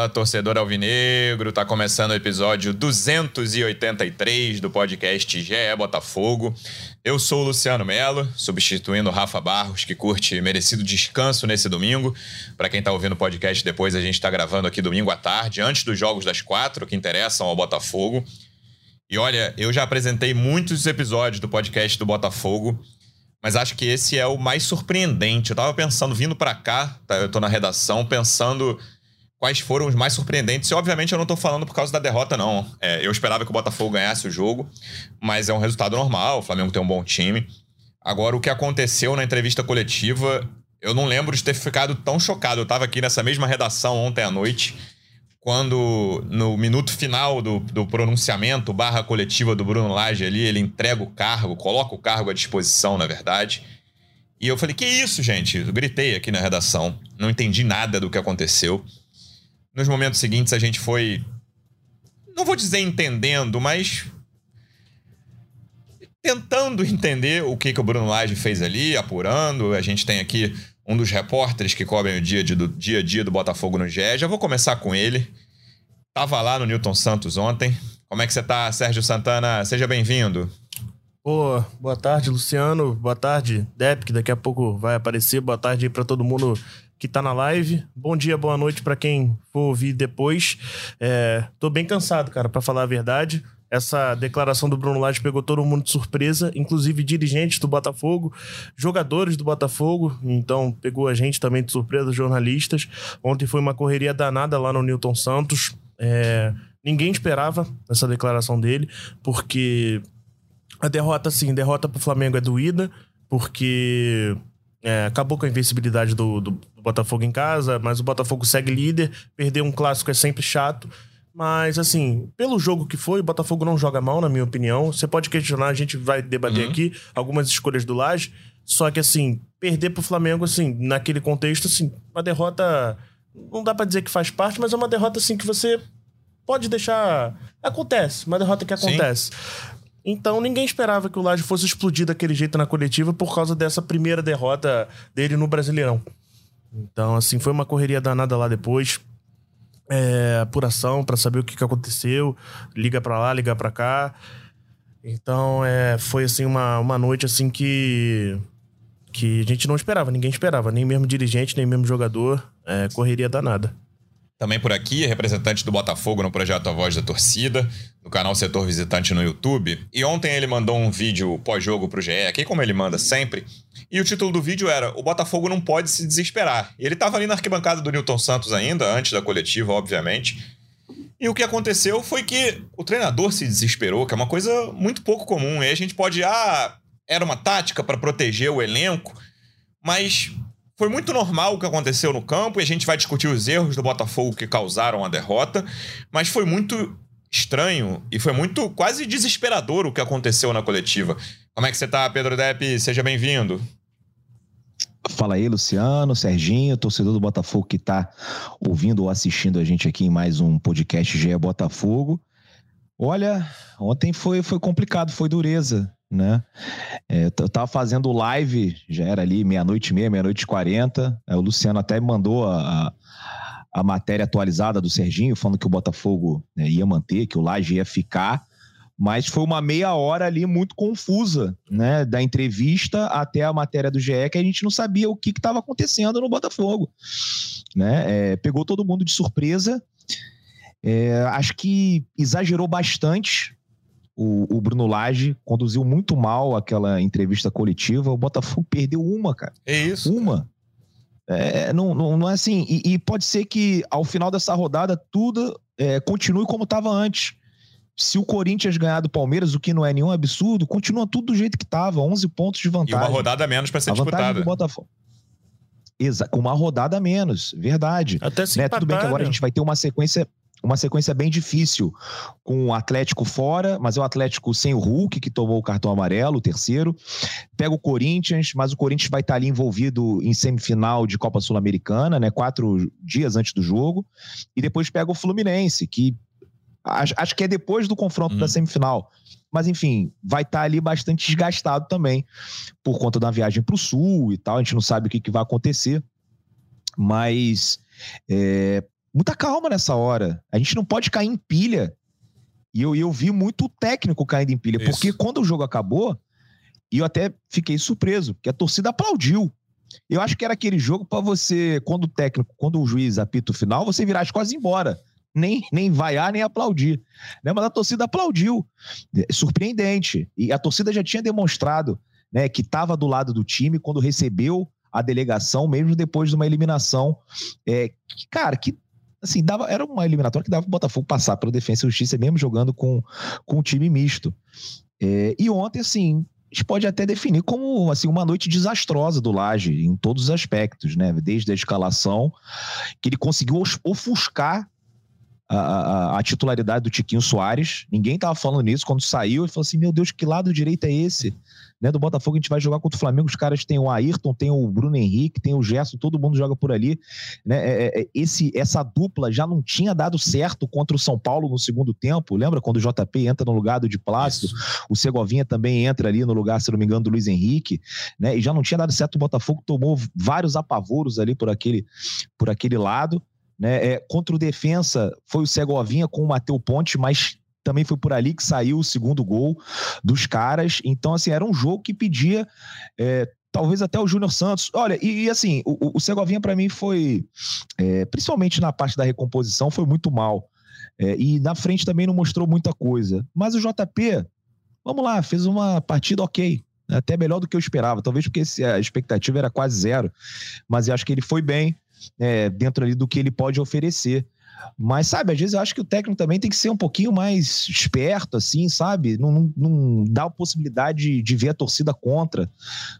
Fala, torcedor alvinegro, tá começando o episódio 283 do podcast GE Botafogo. Eu sou o Luciano Melo, substituindo o Rafa Barros, que curte merecido descanso nesse domingo. Para quem tá ouvindo o podcast depois, a gente tá gravando aqui domingo à tarde, antes dos jogos das quatro que interessam ao Botafogo. E olha, eu já apresentei muitos episódios do podcast do Botafogo, mas acho que esse é o mais surpreendente. Eu tava pensando, vindo para cá, tá, eu tô na redação, pensando quais foram os mais surpreendentes. E, obviamente, eu não tô falando por causa da derrota, não. É, eu esperava que o Botafogo ganhasse o jogo, mas é um resultado normal. O Flamengo tem um bom time. Agora, o que aconteceu na entrevista coletiva, eu não lembro de ter ficado tão chocado. Eu tava aqui nessa mesma redação ontem à noite, quando, no minuto final do, do pronunciamento barra coletiva do Bruno Lage ali, ele entrega o cargo, coloca o cargo à disposição, na verdade. E eu falei, que isso, gente? Eu gritei aqui na redação. Não entendi nada do que aconteceu. Nos momentos seguintes a gente foi. Não vou dizer entendendo, mas. Tentando entender o que, que o Bruno Lage fez ali, apurando. A gente tem aqui um dos repórteres que cobrem o dia, de, do, dia a dia do Botafogo no GE. Já vou começar com ele. Tava lá no Newton Santos ontem. Como é que você tá, Sérgio Santana? Seja bem-vindo. Pô, boa tarde, Luciano. Boa tarde, Dep, que daqui a pouco vai aparecer. Boa tarde aí pra todo mundo que tá na live. Bom dia, boa noite para quem for ouvir depois. É, tô bem cansado, cara, para falar a verdade. Essa declaração do Bruno Lage pegou todo mundo de surpresa, inclusive dirigentes do Botafogo, jogadores do Botafogo, então pegou a gente também de surpresa, jornalistas. Ontem foi uma correria danada lá no Newton Santos. É, ninguém esperava essa declaração dele, porque a derrota, sim, derrota pro Flamengo é doída, porque é, acabou com a invencibilidade do, do, do, Botafogo em casa, mas o Botafogo segue líder. Perder um clássico é sempre chato. Mas, assim, pelo jogo que foi, o Botafogo não joga mal, na minha opinião. Você pode questionar, a gente vai debater uhum. aqui algumas escolhas do Laje. Só que, assim, perder pro Flamengo, assim, naquele contexto, assim, uma derrota. Não dá para dizer que faz parte, mas é uma derrota, assim, que você pode deixar. Acontece, uma derrota que acontece. Sim. Então ninguém esperava que o Laje fosse explodir daquele jeito na coletiva por causa dessa primeira derrota dele no Brasileirão. Então, assim, foi uma correria danada lá depois. É, apuração para saber o que, que aconteceu. Liga para lá, liga para cá. Então, é, foi assim uma, uma noite assim que que a gente não esperava, ninguém esperava, nem mesmo dirigente, nem mesmo jogador. É, correria danada. Também por aqui, representante do Botafogo no projeto A Voz da Torcida, no canal Setor Visitante no YouTube. E ontem ele mandou um vídeo pós-jogo pro GE, aqui como ele manda sempre. E o título do vídeo era O Botafogo não pode se desesperar. E ele tava ali na arquibancada do Newton Santos ainda, antes da coletiva, obviamente. E o que aconteceu foi que o treinador se desesperou, que é uma coisa muito pouco comum. E a gente pode, ah, era uma tática para proteger o elenco, mas foi muito normal o que aconteceu no campo e a gente vai discutir os erros do Botafogo que causaram a derrota, mas foi muito estranho e foi muito quase desesperador o que aconteceu na coletiva. Como é que você tá, Pedro Depp? Seja bem-vindo. Fala aí, Luciano, Serginho, torcedor do Botafogo que tá ouvindo ou assistindo a gente aqui em mais um podcast GE Botafogo. Olha, ontem foi, foi complicado, foi dureza né? É, eu tava fazendo live, já era ali meia-noite e meia, meia-noite e quarenta. O Luciano até me mandou a, a, matéria atualizada do Serginho, falando que o Botafogo né, ia manter, que o Laje ia ficar. Mas foi uma meia hora ali muito confusa, né? Da entrevista até a matéria do GE, que a gente não sabia o que estava acontecendo no Botafogo. Né? É, pegou todo mundo de surpresa. É, acho que exagerou bastante o, o Bruno Lage conduziu muito mal aquela entrevista coletiva. O Botafogo perdeu uma, cara. É isso. Uma. É, não, não, não, é assim. E, e, pode ser que ao final dessa rodada tudo é, continue como estava antes. Se o Corinthians ganhar do Palmeiras, o que não é nenhum absurdo, continua tudo do jeito que estava, 11 pontos de vantagem. E uma rodada menos para ser a disputada. Do Botafogo. Exa uma rodada menos, verdade. Até se né? Tudo bem que agora a gente vai ter uma sequência uma sequência bem difícil, com o Atlético fora, mas é o Atlético sem o Hulk, que tomou o cartão amarelo, o terceiro. Pega o Corinthians, mas o Corinthians vai estar ali envolvido em semifinal de Copa Sul-Americana, né? Quatro dias antes do jogo. E depois pega o Fluminense, que acho, acho que é depois do confronto da uhum. semifinal. Mas, enfim, vai estar ali bastante desgastado também, por conta da viagem para o Sul e tal. A gente não sabe o que, que vai acontecer. Mas é, muita calma nessa hora. A gente não pode cair em pilha. E eu, eu vi muito técnico caindo em pilha, Isso. porque quando o jogo acabou, eu até fiquei surpreso, porque a torcida aplaudiu. Eu acho que era aquele jogo para você, quando o técnico, quando o juiz apita o final, você virar as costas e ir embora. Nem, nem vaiar, nem aplaudir. Né? Mas a torcida aplaudiu. É surpreendente. E a torcida já tinha demonstrado né, que estava do lado do time quando recebeu a delegação, mesmo depois de uma eliminação. É, que, cara, que assim, dava, era uma eliminatória que dava o Botafogo passar pelo Defensa e Justiça, mesmo jogando com, com um time misto. É, e ontem, assim, a gente pode até definir como assim, uma noite desastrosa do Laje, em todos os aspectos, né? Desde a escalação, que ele conseguiu ofuscar a, a, a, titularidade do Tiquinho Soares. Ninguém tava falando nisso. Quando saiu, ele falou assim: Meu Deus, que lado direito é esse? Né, do Botafogo, a gente vai jogar contra o Flamengo. Os caras têm o Ayrton, tem o Bruno Henrique, tem o Gerson, todo mundo joga por ali. Né? É, é, é esse, essa dupla já não tinha dado certo contra o São Paulo no segundo tempo. Lembra quando o JP entra no lugar do de Plácido? Isso. O Segovinha também entra ali no lugar, se não me engano, do Luiz Henrique. Né? E já não tinha dado certo. O Botafogo tomou vários apavoros ali por aquele, por aquele lado. Né? É, contra o defensa foi o Segovinha com o Matheus Ponte, mas também foi por ali que saiu o segundo gol dos caras. Então, assim, era um jogo que pedia. É, talvez até o Júnior Santos. Olha, e, e assim, o, o Segovinha para mim foi, é, principalmente na parte da recomposição, foi muito mal. É, e na frente também não mostrou muita coisa. Mas o JP, vamos lá, fez uma partida ok. Até melhor do que eu esperava. Talvez porque a expectativa era quase zero. Mas eu acho que ele foi bem é, dentro ali do que ele pode oferecer. Mas, sabe, às vezes eu acho que o técnico também tem que ser um pouquinho mais esperto, assim, sabe? Não, não, não dá a possibilidade de ver a torcida contra.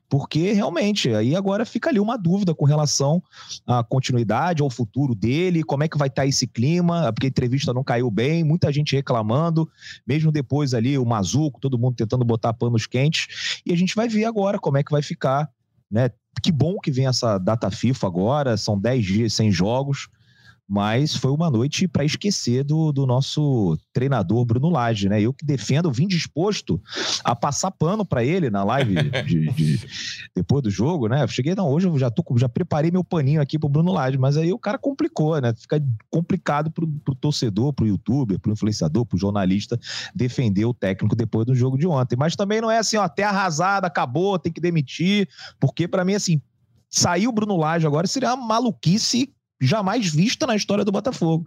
Porque, realmente, aí agora fica ali uma dúvida com relação à continuidade, ao futuro dele, como é que vai estar tá esse clima, porque a entrevista não caiu bem, muita gente reclamando, mesmo depois ali o Mazuco, todo mundo tentando botar panos quentes. E a gente vai ver agora como é que vai ficar, né? Que bom que vem essa data FIFA agora, são 10 dias sem jogos, mas foi uma noite para esquecer do, do nosso treinador Bruno Lage, né? Eu que defendo, vim disposto a passar pano para ele na live de, de, depois do jogo, né? Eu cheguei, não, hoje eu já, tô, já preparei meu paninho aqui pro Bruno Lage, mas aí o cara complicou, né? Fica complicado pro, pro torcedor, pro youtuber, pro influenciador, pro jornalista defender o técnico depois do jogo de ontem. Mas também não é assim, ó, até arrasada, acabou, tem que demitir, porque para mim, assim, saiu o Bruno Lage agora seria uma maluquice jamais vista na história do Botafogo.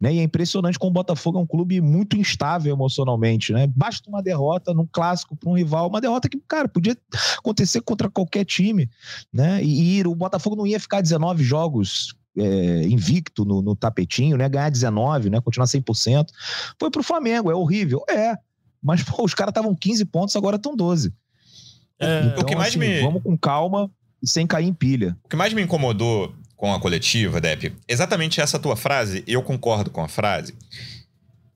Né? E é impressionante como o Botafogo é um clube muito instável emocionalmente. Né? Basta uma derrota num clássico para um rival, uma derrota que, cara, podia acontecer contra qualquer time. Né? E, e o Botafogo não ia ficar 19 jogos é, invicto no, no, tapetinho, né? Ganhar 19, né? Continuar 100%. Foi pro Flamengo, é horrível. É. Mas, pô, os caras estavam 15 pontos, agora estão 12. É, então, o que mais assim, me... Vamos com calma e sem cair em pilha. O que mais me incomodou com a coletiva, Depp, exatamente essa tua frase, eu concordo com a frase,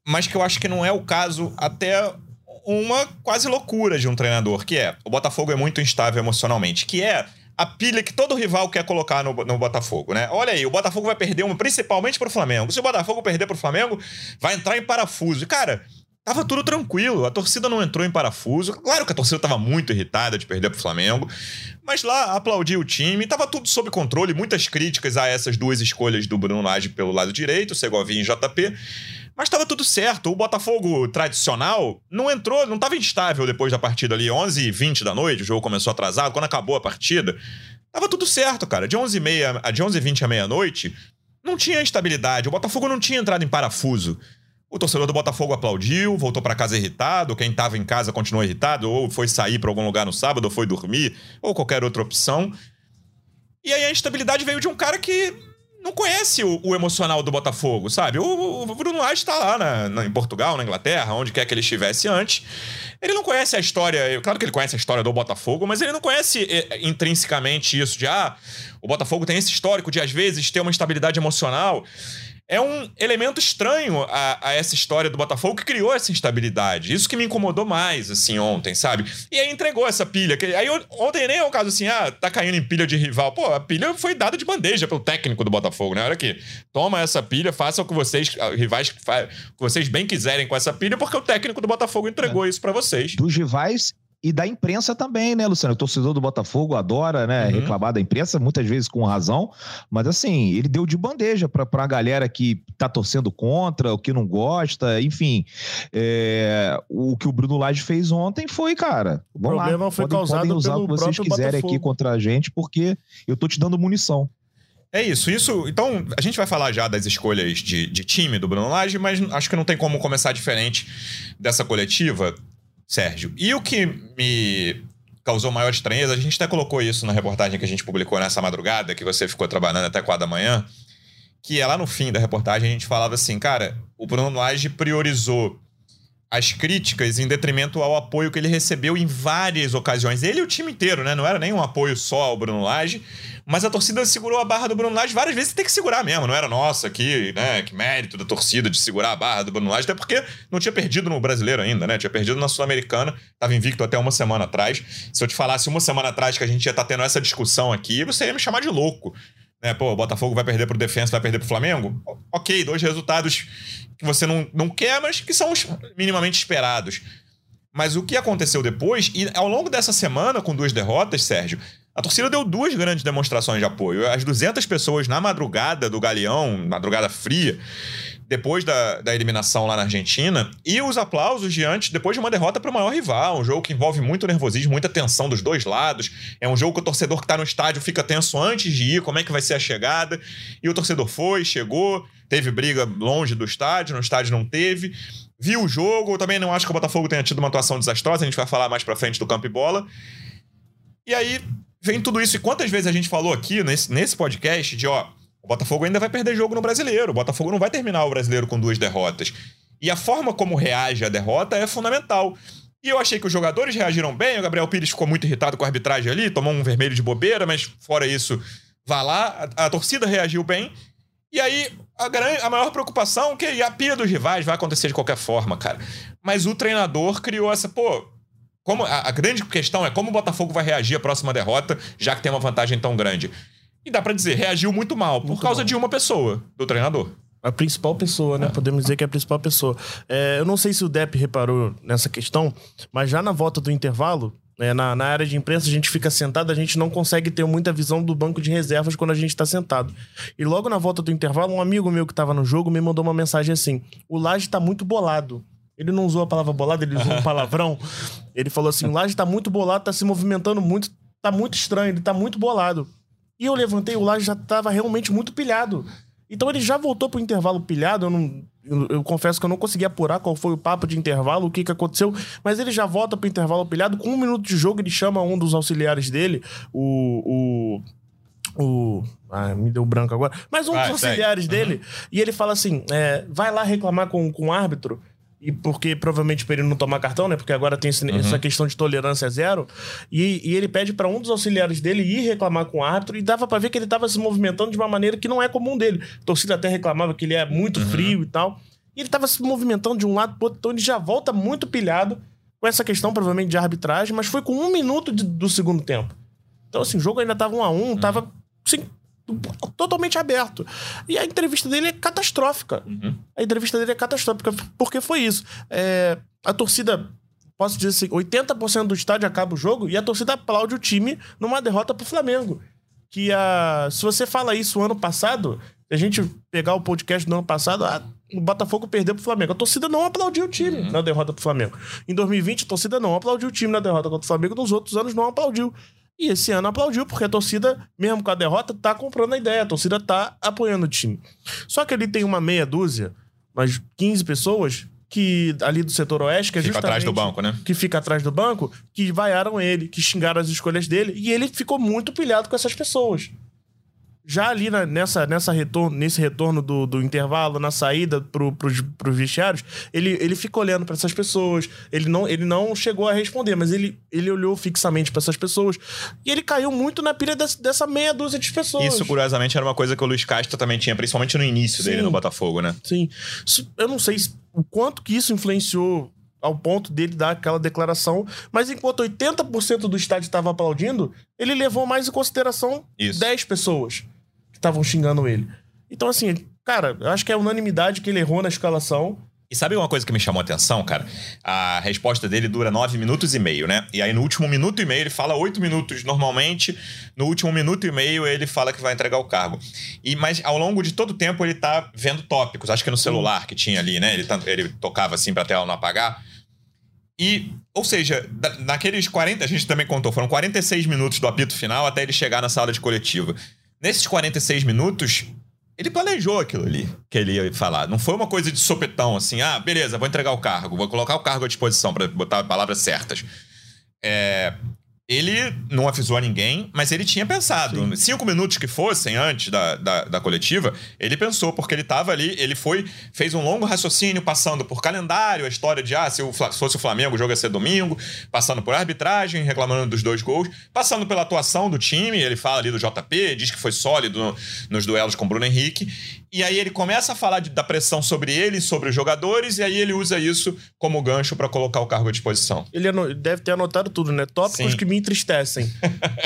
mas que eu acho que não é o caso até uma quase loucura de um treinador, que é o Botafogo é muito instável emocionalmente, que é a pilha que todo rival quer colocar no, no Botafogo, né? Olha aí, o Botafogo vai perder uma, principalmente pro Flamengo. Se o Botafogo perder pro Flamengo, vai entrar em parafuso. Cara, Tava tudo tranquilo, a torcida não entrou em parafuso. Claro que a torcida tava muito irritada de perder pro Flamengo, mas lá aplaudiu o time, tava tudo sob controle. Muitas críticas a essas duas escolhas do Bruno Lage pelo lado direito, Segovinha e JP. Mas tava tudo certo. O Botafogo tradicional não entrou, não tava instável depois da partida ali, 11 h 20 da noite, o jogo começou atrasado. Quando acabou a partida, tava tudo certo, cara. De 11 h de 11 h 20 à meia-noite, não tinha instabilidade. O Botafogo não tinha entrado em parafuso. O torcedor do Botafogo aplaudiu, voltou para casa irritado. Quem estava em casa continuou irritado, ou foi sair para algum lugar no sábado, ou foi dormir, ou qualquer outra opção. E aí a instabilidade veio de um cara que não conhece o, o emocional do Botafogo, sabe? O, o Bruno Lage está lá na, na, em Portugal, na Inglaterra, onde quer que ele estivesse antes. Ele não conhece a história, claro que ele conhece a história do Botafogo, mas ele não conhece é, intrinsecamente isso de, ah, o Botafogo tem esse histórico de às vezes ter uma instabilidade emocional é um elemento estranho a, a, essa história do Botafogo que criou essa instabilidade. Isso que me incomodou mais, assim, ontem, sabe? E aí entregou essa pilha. Que, aí ontem nem é um caso assim, ah, tá caindo em pilha de rival. Pô, a pilha foi dada de bandeja pelo técnico do Botafogo, né? Olha aqui, toma essa pilha, faça o que vocês, ah, rivais, o que vocês bem quiserem com essa pilha, porque o técnico do Botafogo entregou é. isso para vocês. Dos rivais e da imprensa também, né, Luciano? O torcedor do Botafogo adora, né, uhum. reclamar da imprensa, muitas vezes com razão, mas assim, ele deu de bandeja para a galera que tá torcendo contra, o que não gosta, enfim. É, o que o Bruno Lage fez ontem foi, cara, vamos o problema lá, foi podem, causado podem usar pelo o que vocês quiserem Botafogo. aqui contra a gente, porque eu tô te dando munição. É isso, isso. Então, a gente vai falar já das escolhas de, de time do Bruno Lage, mas acho que não tem como começar diferente dessa coletiva. Sérgio. E o que me causou maior estranheza, a gente até colocou isso na reportagem que a gente publicou nessa madrugada, que você ficou trabalhando até 4 da manhã, que é lá no fim da reportagem a gente falava assim, cara, o Bruno Lage priorizou as críticas em detrimento ao apoio que ele recebeu em várias ocasiões. Ele e o time inteiro, né? Não era nem um apoio só ao Bruno Lage, mas a torcida segurou a barra do Bruno Lage várias vezes tem que segurar mesmo. Não era nossa aqui, né? Que mérito da torcida de segurar a barra do Bruno Lage, até porque não tinha perdido no brasileiro ainda, né? Tinha perdido na Sul-Americana, tava invicto até uma semana atrás. Se eu te falasse uma semana atrás que a gente ia estar tá tendo essa discussão aqui, você ia me chamar de louco. Né? Pô, o Botafogo vai perder pro Defensa, vai perder pro Flamengo? Ok, dois resultados que você não, não quer, mas que são minimamente esperados. Mas o que aconteceu depois, e ao longo dessa semana, com duas derrotas, Sérgio, a torcida deu duas grandes demonstrações de apoio. As 200 pessoas na madrugada do Galeão, madrugada fria, depois da, da eliminação lá na Argentina, e os aplausos diante, depois de uma derrota para o maior rival. Um jogo que envolve muito nervosismo, muita tensão dos dois lados. É um jogo que o torcedor que está no estádio fica tenso antes de ir, como é que vai ser a chegada. E o torcedor foi, chegou, teve briga longe do estádio, no estádio não teve. Viu o jogo, eu também não acho que o Botafogo tenha tido uma atuação desastrosa, a gente vai falar mais pra frente do campo e bola. E aí vem tudo isso. E quantas vezes a gente falou aqui nesse, nesse podcast de, ó, o Botafogo ainda vai perder jogo no brasileiro. O Botafogo não vai terminar o brasileiro com duas derrotas. E a forma como reage à derrota é fundamental. E eu achei que os jogadores reagiram bem. O Gabriel Pires ficou muito irritado com a arbitragem ali, tomou um vermelho de bobeira, mas fora isso, vá lá. A, a torcida reagiu bem. E aí, a, grande, a maior preocupação é que a pia dos rivais vai acontecer de qualquer forma, cara. Mas o treinador criou essa, pô. Como, a, a grande questão é como o Botafogo vai reagir à próxima derrota, já que tem uma vantagem tão grande. E dá para dizer, reagiu muito mal por muito causa mal. de uma pessoa, do treinador. A principal pessoa, né? É. Podemos dizer que é a principal pessoa. É, eu não sei se o Depp reparou nessa questão, mas já na volta do intervalo, é, na, na, área de imprensa, a gente fica sentado, a gente não consegue ter muita visão do banco de reservas quando a gente está sentado. E logo na volta do intervalo, um amigo meu que estava no jogo me mandou uma mensagem assim: o Laje está muito bolado. Ele não usou a palavra bolado, ele usou um palavrão. Ele falou assim: o Laje está muito bolado, está se movimentando muito, está muito estranho, ele está muito bolado. E eu levantei, o Laje já estava realmente muito pilhado. Então ele já voltou pro intervalo pilhado. Eu, não, eu, eu, confesso que eu não consegui apurar qual foi o papo de intervalo, o que, que aconteceu. Mas ele já volta pro intervalo pilhado. Com um minuto de jogo, ele chama um dos auxiliares dele, o. o, o ah, me deu branco agora. Mas um dos auxiliares dele. Uhum. E ele fala assim: é, vai lá reclamar com, com o árbitro e porque provavelmente para ele não tomar cartão, né? Porque agora tem esse, uhum. essa questão de tolerância zero. E, e ele pede para um dos auxiliares dele ir reclamar com o árbitro e dava para ver que ele tava se movimentando de uma maneira que não é comum dele. A torcida até reclamava que ele é muito uhum. frio e tal. E ele tava se movimentando de um lado pro outro, então ele já volta muito pilhado com essa questão, provavelmente, de arbitragem, mas foi com um minuto de, do segundo tempo. Então, assim, o jogo ainda tava um a um, uhum. tava. Assim, totalmente aberto. E a entrevista dele é catastrófica. Uhum. A entrevista dele é catastrófica, porque foi isso. É, a torcida, posso dizer assim, 80% do estádio acaba o jogo e a torcida aplaude o time numa derrota pro Flamengo. Que a, se você fala isso ano passado, se a gente pegar o podcast do ano passado, a, o Botafogo perdeu pro Flamengo. A torcida não aplaudiu o time uhum. na derrota pro Flamengo. Em 2020, a torcida não aplaudiu o time na derrota contra o Flamengo. Nos outros anos, não aplaudiu. E esse ano aplaudiu, porque a torcida, mesmo com a derrota, tá comprando a ideia. A torcida tá apoiando o time. Só que ele tem uma meia dúzia, umas 15 pessoas, que ali do setor oeste, que é fica atrás do banco, né? Que fica atrás do banco, que vaiaram ele, que xingaram as escolhas dele. E ele ficou muito pilhado com essas pessoas já ali na, nessa, nessa retorno, nesse retorno do, do intervalo, na saída pro, pros, pros vestiários, ele, ele fica olhando para essas pessoas. Ele não, ele não chegou a responder, mas ele, ele olhou fixamente para essas pessoas. E ele caiu muito na pilha desse, dessa meia dúzia de pessoas. Isso, curiosamente, era uma coisa que o Luiz Castro também tinha, principalmente no início Sim. dele no Botafogo, né? Sim. Eu não sei o quanto que isso influenciou ao ponto dele dar aquela declaração. Mas enquanto 80% do estádio estava aplaudindo, ele levou mais em consideração Isso. 10 pessoas estavam xingando ele. Então, assim, cara, eu acho que é unanimidade que ele errou na escalação. E sabe uma coisa que me chamou a atenção, cara? A resposta dele dura nove minutos e meio, né? E aí no último minuto e meio ele fala oito minutos normalmente, no último minuto e meio ele fala que vai entregar o cargo. E Mas ao longo de todo o tempo ele tá vendo tópicos, acho que no celular que tinha ali, né? Ele, ele tocava assim pra tela não apagar. E, ou seja, naqueles 40, a gente também contou, foram 46 minutos do apito final até ele chegar na sala de coletiva. Nesses 46 minutos, ele planejou aquilo ali que ele ia falar. Não foi uma coisa de sopetão, assim, ah, beleza, vou entregar o cargo, vou colocar o cargo à disposição para botar palavras certas. É, ele não avisou a ninguém, mas ele tinha pensado. Sim. Cinco minutos que fossem antes da, da, da coletiva, ele pensou, porque ele estava ali, ele foi, fez um longo raciocínio, passando por calendário, a história de, ah, se, o, se fosse o Flamengo, o jogo ia ser domingo, passando por arbitragem, reclamando dos dois gols, passando pela atuação do time, ele fala ali do JP, diz que foi sólido no, nos duelos com o Bruno Henrique, e aí ele começa a falar de, da pressão sobre ele, sobre os jogadores, e aí ele usa isso como gancho para colocar o cargo à disposição. Ele deve ter anotado tudo, né? Tópicos Sim. que me entristecem.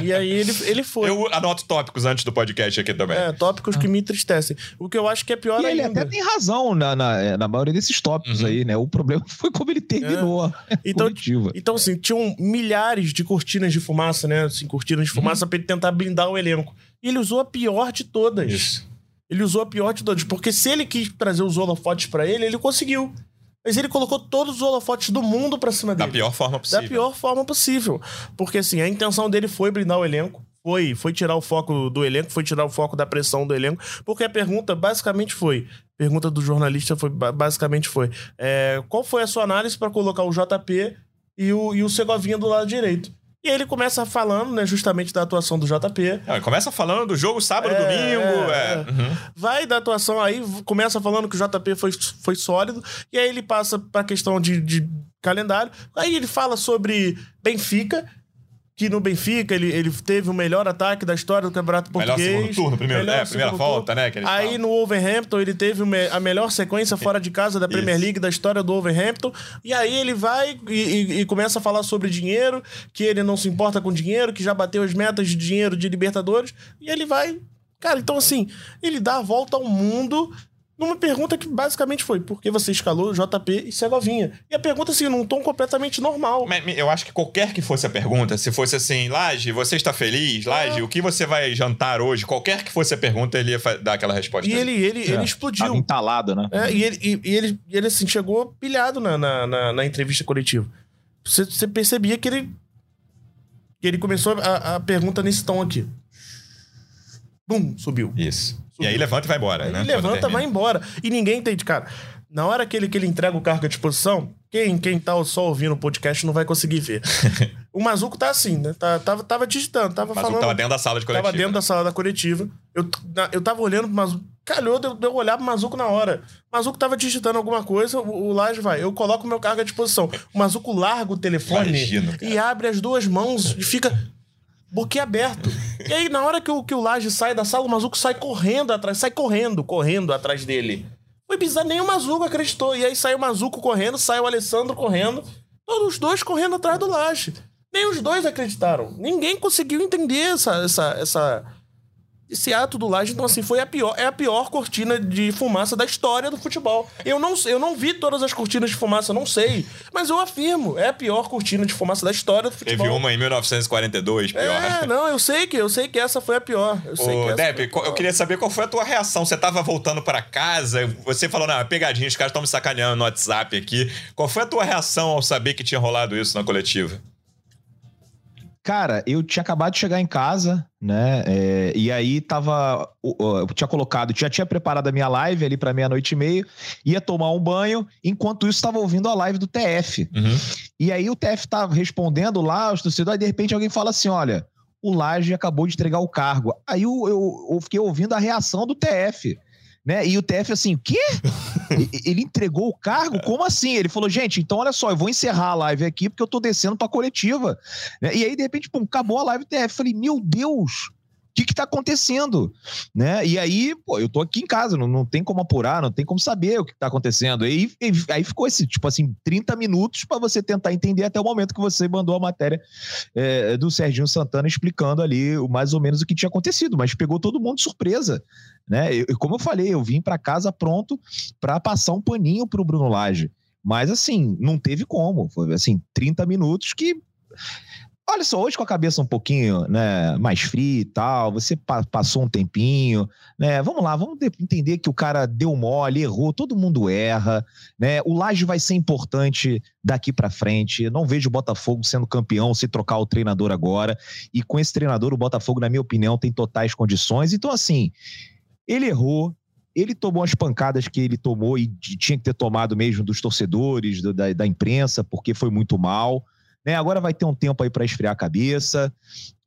e aí ele, ele foi. Eu anoto tópicos antes do podcast aqui também. É, tópicos ah. que me entristecem. O que eu acho que é pior e ainda. ele até tem razão na, na, na maioria desses tópicos uhum. aí, né? O problema foi como ele terminou é. então, coletiva. Então, assim, tinham milhares de cortinas de fumaça, né? Assim, cortinas de fumaça uhum. pra ele tentar blindar o elenco. E ele usou a pior de todas. Isso. Ele usou a pior de todas. Porque se ele quis trazer os holofotes para ele, ele conseguiu. Mas ele colocou todos os holofotes do mundo pra cima dele. Da pior forma possível. Da pior forma possível. Porque, assim, a intenção dele foi blindar o elenco. Foi, foi tirar o foco do elenco, foi tirar o foco da pressão do elenco. Porque a pergunta basicamente foi: pergunta do jornalista foi basicamente foi: é, qual foi a sua análise para colocar o JP e o, e o Segovinha do lado direito? E aí ele começa falando, né, justamente da atuação do JP. Ele começa falando do jogo sábado, é, domingo. É, é. Uhum. Vai da atuação aí, começa falando que o JP foi, foi sólido. E aí ele passa pra questão de, de calendário. Aí ele fala sobre Benfica que no Benfica ele, ele teve o melhor ataque da história do Campeonato Português. Melhor segundo turno, primeiro, melhor é, primeira volta, né? Aí falam. no Wolverhampton ele teve a melhor sequência fora de casa da Premier Isso. League da história do Wolverhampton. E aí ele vai e, e, e, começa a falar sobre dinheiro, que ele não se importa com dinheiro, que já bateu as metas de dinheiro de Libertadores. E ele vai Cara, então assim, ele dá a volta ao mundo numa pergunta que basicamente foi: por que você escalou JP e Segovinha? E a pergunta, assim, num tom completamente normal. Eu acho que qualquer que fosse a pergunta, se fosse assim, Laje, você está feliz? Laje, é. o que você vai jantar hoje? Qualquer que fosse a pergunta, ele ia dar aquela resposta. E ele, ele, é. ele explodiu. Tava entalado, né? É, e ele, e, e ele, ele, assim, chegou pilhado na, na, na, na entrevista coletiva. Você, você, percebia que ele. Que ele começou a, a pergunta nesse tom aqui. Bum, subiu. Isso. E aí levanta e vai embora, né? levanta e vai embora. E ninguém entende, cara. Na hora que ele, que ele entrega o cargo à disposição, quem, quem tá só ouvindo o podcast não vai conseguir ver. o Mazuco tá assim, né? Tá, tava, tava digitando, tava Mazuco falando. Tava dentro da sala de coletiva. Tava dentro da sala da coletiva. Eu, eu tava olhando pro Mazuco. Calhou de eu olhar pro Mazuco na hora. O Mazuco tava digitando alguma coisa, o, o Laje vai. Eu coloco o meu cargo à disposição. O Mazuco larga o telefone Imagino, e abre as duas mãos e fica boquiaberto. e aí, na hora que o, que o Laje sai da sala, o Mazuco sai correndo atrás, sai correndo, correndo atrás dele. Foi bizarro, nem o Mazuco acreditou. E aí saiu o Mazuco correndo, saiu o Alessandro correndo. Todos os dois correndo atrás do Laje. Nem os dois acreditaram. Ninguém conseguiu entender essa, essa, essa, esse ato do Laje, então, assim, foi a pior, é a pior cortina de fumaça da história do futebol. Eu não, eu não vi todas as cortinas de fumaça, não sei. Mas eu afirmo, é a pior cortina de fumaça da história do futebol. Teve uma em 1942, pior. É, não, eu sei que, eu sei que essa foi a pior. Eu sei Ô, Depp, eu queria saber qual foi a tua reação. Você tava voltando para casa, você falou, não, é pegadinha, os caras estão me sacaneando no WhatsApp aqui. Qual foi a tua reação ao saber que tinha rolado isso na coletiva? Cara, eu tinha acabado de chegar em casa, né? É, e aí tava. Eu tinha colocado, já tinha preparado a minha live ali para meia-noite e meia, ia tomar um banho, enquanto isso estava ouvindo a live do TF. Uhum. E aí o TF tava respondendo lá, os torcedores, e de repente alguém fala assim: olha, o Laje acabou de entregar o cargo. Aí eu, eu, eu fiquei ouvindo a reação do TF. Né? E o TF assim, o quê? ele entregou o cargo? Como assim? Ele falou, gente, então olha só, eu vou encerrar a live aqui porque eu tô descendo pra coletiva. Né? E aí, de repente, pum, acabou a live do TF. Eu falei, meu Deus, o que que tá acontecendo, né? E aí, pô, eu tô aqui em casa, não, não tem como apurar, não tem como saber o que tá acontecendo. E, e aí ficou esse, tipo assim, 30 minutos para você tentar entender até o momento que você mandou a matéria é, do Serginho Santana explicando ali mais ou menos o que tinha acontecido, mas pegou todo mundo de surpresa, né? Eu, como eu falei, eu vim para casa pronto para passar um paninho pro Bruno Lage. Mas assim, não teve como. Foi assim, 30 minutos que olha só, hoje com a cabeça um pouquinho né, mais fria e tal, você pa passou um tempinho, né? Vamos lá, vamos entender que o cara deu mole, errou, todo mundo erra, né? O Laje vai ser importante daqui para frente. não vejo o Botafogo sendo campeão se trocar o treinador agora. E com esse treinador, o Botafogo, na minha opinião, tem totais condições. Então, assim, ele errou, ele tomou as pancadas que ele tomou e tinha que ter tomado mesmo dos torcedores, do, da, da imprensa, porque foi muito mal. Né? Agora vai ter um tempo aí para esfriar a cabeça.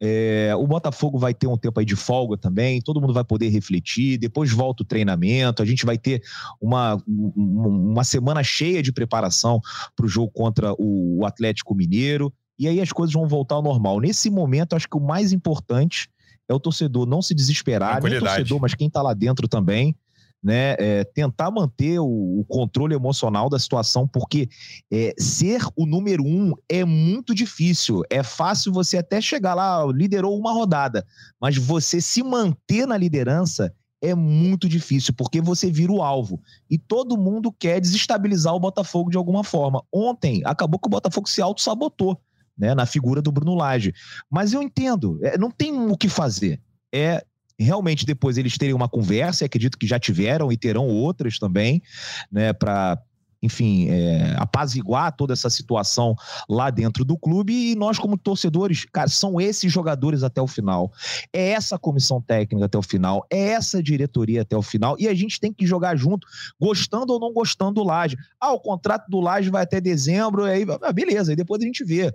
É, o Botafogo vai ter um tempo aí de folga também. Todo mundo vai poder refletir. Depois volta o treinamento. A gente vai ter uma, uma semana cheia de preparação para o jogo contra o Atlético Mineiro. E aí as coisas vão voltar ao normal. Nesse momento, acho que o mais importante é o torcedor não se desesperar, nem o torcedor, mas quem está lá dentro também né, é, tentar manter o, o, controle emocional da situação, porque é, ser o número um é muito difícil. É fácil você até chegar lá, liderou uma rodada, mas você se manter na liderança é muito difícil, porque você vira o alvo. E todo mundo quer desestabilizar o Botafogo de alguma forma. Ontem, acabou que o Botafogo se auto-sabotou. Né, na figura do Bruno Lage. Mas eu entendo, é, não tem o que fazer. É realmente depois eles terem uma conversa, acredito que já tiveram e terão outras também, né, para enfim, é, apaziguar toda essa situação lá dentro do clube. E nós, como torcedores, cara, são esses jogadores até o final. É essa comissão técnica até o final, é essa diretoria até o final. E a gente tem que jogar junto, gostando ou não gostando do Laje. Ah, o contrato do Laje vai até dezembro, aí, ah, beleza, aí depois a gente vê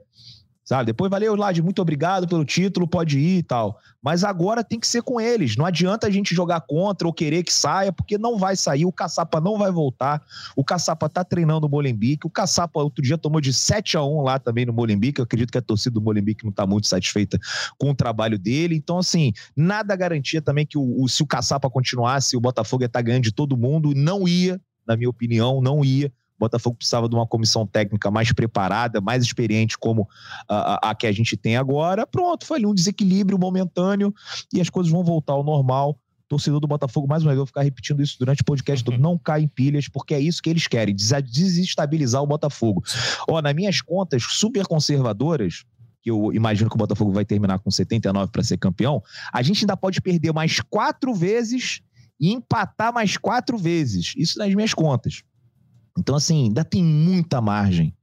sabe? Depois, valeu, Lade, muito obrigado pelo título, pode ir e tal. Mas agora tem que ser com eles. Não adianta a gente jogar contra ou querer que saia, porque não vai sair. O Caçapa não vai voltar. O Caçapa tá treinando o Molembique. O Caçapa outro dia tomou de 7 a 1 lá também no Molembique. Eu acredito que a torcida do Molembique não tá muito satisfeita com o trabalho dele. Então, assim, nada garantia também que o, o se o Caçapa continuasse, o Botafogo ia estar tá ganhando de todo mundo. Não ia, na minha opinião, não ia. Botafogo precisava de uma comissão técnica mais preparada, mais experiente, como a, a, a que a gente tem agora. Pronto, foi ali um desequilíbrio momentâneo e as coisas vão voltar ao normal torcedor do Botafogo, mais uma vez, eu vou ficar repetindo isso durante o podcast todo, não cai em pilhas, porque é isso que eles querem, desestabilizar o Botafogo. Ó, nas minhas contas super conservadoras, que eu imagino que o Botafogo vai terminar com 79 para ser campeão, a gente ainda pode perder mais quatro vezes e empatar mais quatro vezes. Isso nas minhas contas. Então, assim, ainda tem muita margem.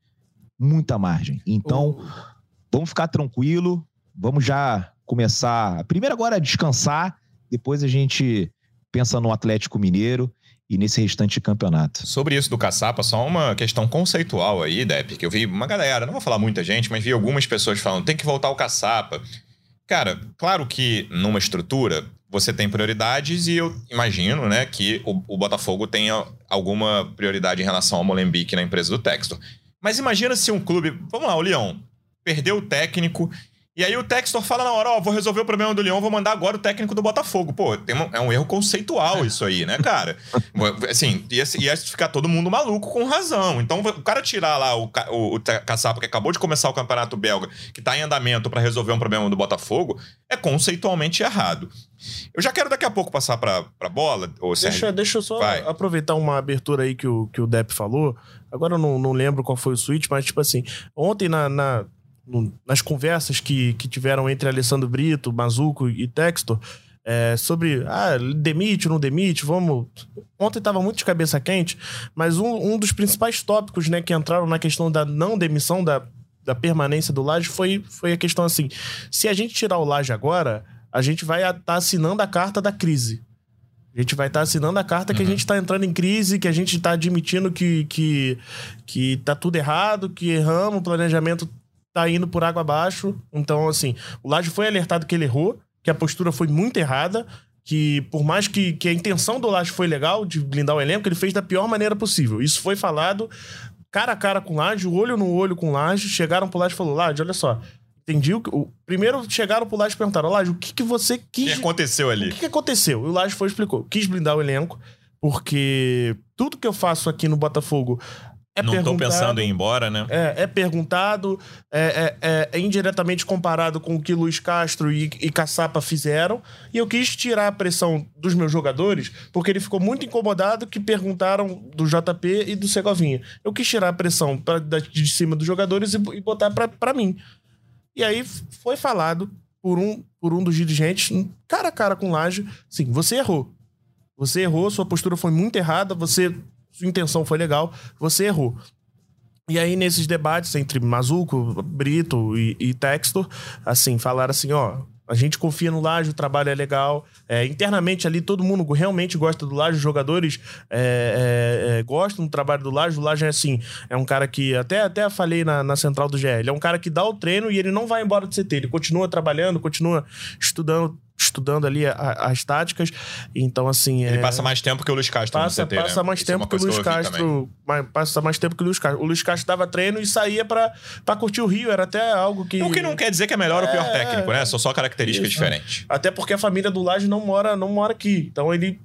Muita margem. Então, vamos ficar tranquilo. Vamos já começar. Primeiro, agora, descansar. Depois a gente pensa no Atlético Mineiro e nesse restante campeonato. Sobre isso do caçapa, só uma questão conceitual aí, Dep, que eu vi uma galera, não vou falar muita gente, mas vi algumas pessoas falando, tem que voltar o caçapa. Cara, claro que numa estrutura você tem prioridades e eu imagino, né, que o, o, Botafogo tenha alguma prioridade em relação ao Molembique na empresa do Textor. Mas imagina se um clube, vamos lá, o Leão, perdeu o técnico e aí o Textor fala na hora, ó, oh, vou resolver o problema do Leão, vou mandar agora o técnico do Botafogo. Pô, tem um, é um erro conceitual isso aí, né, cara? assim, ia, ia ficar todo mundo maluco com razão. Então, o cara tirar lá o, o, o Caçapa, que acabou de começar o Campeonato Belga, que tá em andamento para resolver um problema do Botafogo, é conceitualmente errado. Eu já quero daqui a pouco passar pra, pra bola, ô deixa, deixa eu só Vai. aproveitar uma abertura aí que o, que o Depp falou. Agora eu não, não lembro qual foi o switch, mas tipo assim, ontem na, na no, nas conversas que, que tiveram entre Alessandro Brito, Mazuco e Textor, é, sobre ah, demite, não demite, vamos. Ontem estava muito de cabeça quente, mas um, um dos principais tópicos né, que entraram na questão da não demissão, da, da permanência do Laje, foi, foi a questão assim: se a gente tirar o Laje agora, a gente vai estar tá assinando a carta da crise. A gente vai estar tá assinando a carta uhum. que a uhum. gente está entrando em crise, que a gente está admitindo que, que, que tá tudo errado, que erramos, o planejamento tá indo por água abaixo. Então, assim, o Laje foi alertado que ele errou, que a postura foi muito errada, que por mais que, que a intenção do Laje foi legal, de blindar o elenco, ele fez da pior maneira possível. Isso foi falado cara a cara com o Laje, olho no olho com o Laje, chegaram pro Laje e falou, Laje, olha só, entendi. O, o, primeiro chegaram pro Laje e perguntaram: Laje, o que, que você quis. O que aconteceu ali? O que, que aconteceu? E o Laje foi explicou: quis blindar o elenco, porque tudo que eu faço aqui no Botafogo é não estão pensando em ir embora, né? É, é perguntado, é, é, é, é, indiretamente comparado com o que Luiz Castro e, e Caçapa fizeram. E eu quis tirar a pressão dos meus jogadores, porque ele ficou muito incomodado que perguntaram do JP e do Segovinha. Eu quis tirar a pressão pra, de cima dos jogadores e, e botar para mim. E aí foi falado por um, por um dos dirigentes, cara a cara com Laje, sim, você errou. Você errou, sua postura foi muito errada, você sua intenção foi legal, você errou. E aí, nesses debates entre Mazuco, Brito e, e Textor, assim, falaram assim, ó, a gente confia no Laje, o trabalho é legal. É, internamente ali, todo mundo realmente gosta do Laje, os jogadores é, é, é, gostam do trabalho do Laje. O Laje é assim, é um cara que, até, até falei na, na central do GL, é um cara que dá o treino e ele não vai embora do CT. Ele continua trabalhando, continua estudando estudando ali a, as táticas. Então, assim. Ele é... passa mais tempo que o Luiz Castro passa, CT, Passa né? mais Isso é tempo é que o Luiz Castro. Mais, passa mais tempo que o Luiz Castro. O Luiz Castro dava treino e saía pra curtir o Rio. Era até algo que. O que não quer dizer que é melhor é, ou pior técnico, né? São só características Isso, diferentes. Até porque a família do Laje não mora, não mora aqui. Então ele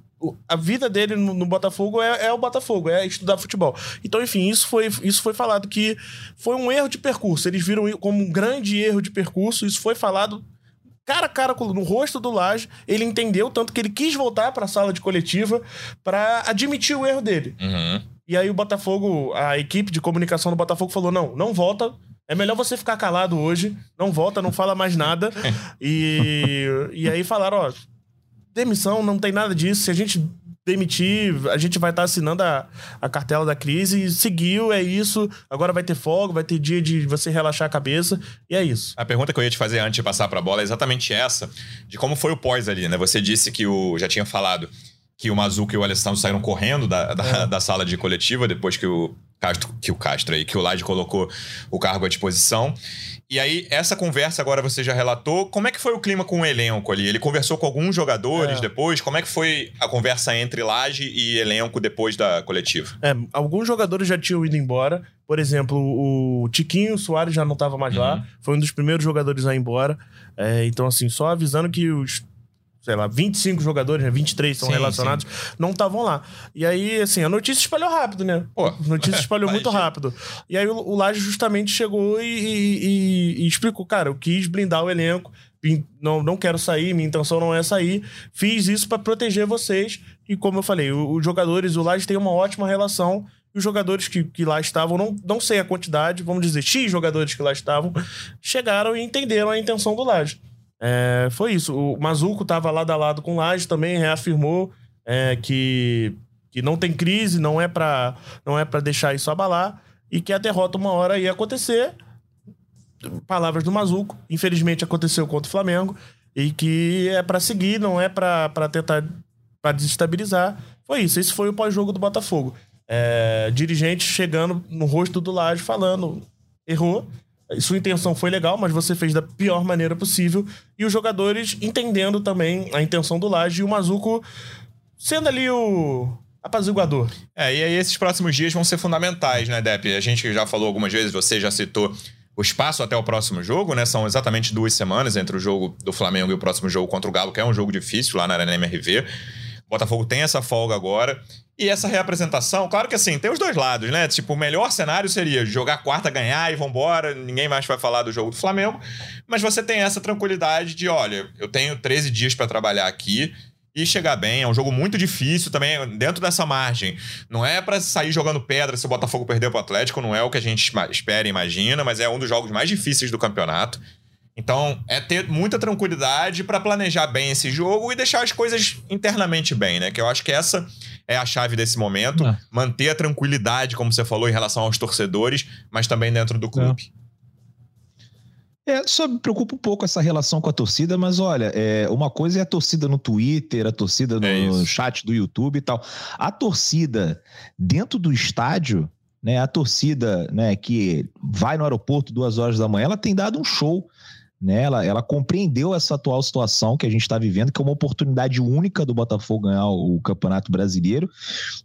a vida dele no, no Botafogo é, é, o Botafogo, é estudar futebol. Então, enfim, isso foi, isso foi falado que foi um erro de percurso. Eles viram como um grande erro de percurso. Isso foi falado cara a cara no rosto do Laje, ele entendeu tanto que ele quis voltar para a sala de coletiva para admitir o erro dele. Uhum. E aí o Botafogo, a equipe de comunicação do Botafogo falou: "Não, não volta. É melhor você ficar calado hoje, não volta, não fala mais nada". e e aí falaram, ó, demissão, não tem nada disso. Se a gente demitir, a gente vai estar tá assinando a, a cartela da crise. Seguiu, é isso. Agora vai ter folga, vai ter dia de você relaxar a cabeça. E é isso. A pergunta que eu ia te fazer antes de passar para a bola é exatamente essa: de como foi o pós ali, né? Você disse que o. Já tinha falado que o Mazuco e o Alessandro saíram correndo da, da, é. da sala de coletiva depois que o Castro, que o Castro aí, que o Lade colocou o cargo à disposição. E aí, essa conversa agora você já relatou. Como é que foi o clima com o elenco ali? Ele conversou com alguns jogadores é. depois? Como é que foi a conversa entre Laje e elenco depois da coletiva? É, alguns jogadores já tinham ido embora. Por exemplo, o Tiquinho Soares já não estava mais uhum. lá. Foi um dos primeiros jogadores a ir embora. É, então, assim, só avisando que os sei lá, 25 jogadores, né? 23 são sim, relacionados, sim. não estavam lá. E aí, assim, a notícia espalhou rápido, né? Pô, a notícia espalhou muito rápido. E aí o, o Laje justamente chegou e, e, e, e, explicou, cara, eu quis blindar o elenco, não, não quero sair, minha intenção não é sair, fiz isso para proteger vocês. E como eu falei, os jogadores, o Laje tem uma ótima relação. E os jogadores que, que lá estavam, não, não sei a quantidade, vamos dizer, X jogadores que lá estavam, chegaram e entenderam a intenção do Laje. É, foi isso. O Mazuco estava lado a lado com o Laje também, reafirmou é, que, que não tem crise, não é para não é para deixar isso abalar e que a derrota uma hora ia acontecer. Palavras do Mazuco, infelizmente aconteceu contra o Flamengo e que é para seguir, não é para tentar para desestabilizar. Foi isso. Esse foi o pós-jogo do Botafogo. É, dirigente chegando no rosto do Laje falando errou sua intenção foi legal, mas você fez da pior maneira possível. E os jogadores entendendo também a intenção do Laje e o Mazuco sendo ali o apaziguador. É, e aí esses próximos dias vão ser fundamentais, né, Depp? A gente já falou algumas vezes, você já citou o espaço até o próximo jogo, né? São exatamente duas semanas entre o jogo do Flamengo e o próximo jogo contra o Galo, que é um jogo difícil lá na Arena MRV. O Botafogo tem essa folga agora. E essa reapresentação, claro que assim, tem os dois lados, né? Tipo, o melhor cenário seria jogar quarta, ganhar e vambora, ninguém mais vai falar do jogo do Flamengo. Mas você tem essa tranquilidade de, olha, eu tenho 13 dias para trabalhar aqui e chegar bem. É um jogo muito difícil também, dentro dessa margem. Não é para sair jogando pedra se o Botafogo perder pro Atlético, não é o que a gente espera imagina, mas é um dos jogos mais difíceis do campeonato. Então, é ter muita tranquilidade para planejar bem esse jogo e deixar as coisas internamente bem, né? Que eu acho que essa é a chave desse momento. É. Manter a tranquilidade, como você falou, em relação aos torcedores, mas também dentro do clube. É. é só me preocupa um pouco essa relação com a torcida, mas olha, é, uma coisa é a torcida no Twitter, a torcida no, é chat do YouTube e tal. A torcida dentro do estádio, né, a torcida né, que vai no aeroporto duas horas da manhã, ela tem dado um show né? Ela, ela compreendeu essa atual situação que a gente está vivendo, que é uma oportunidade única do Botafogo ganhar o, o Campeonato Brasileiro.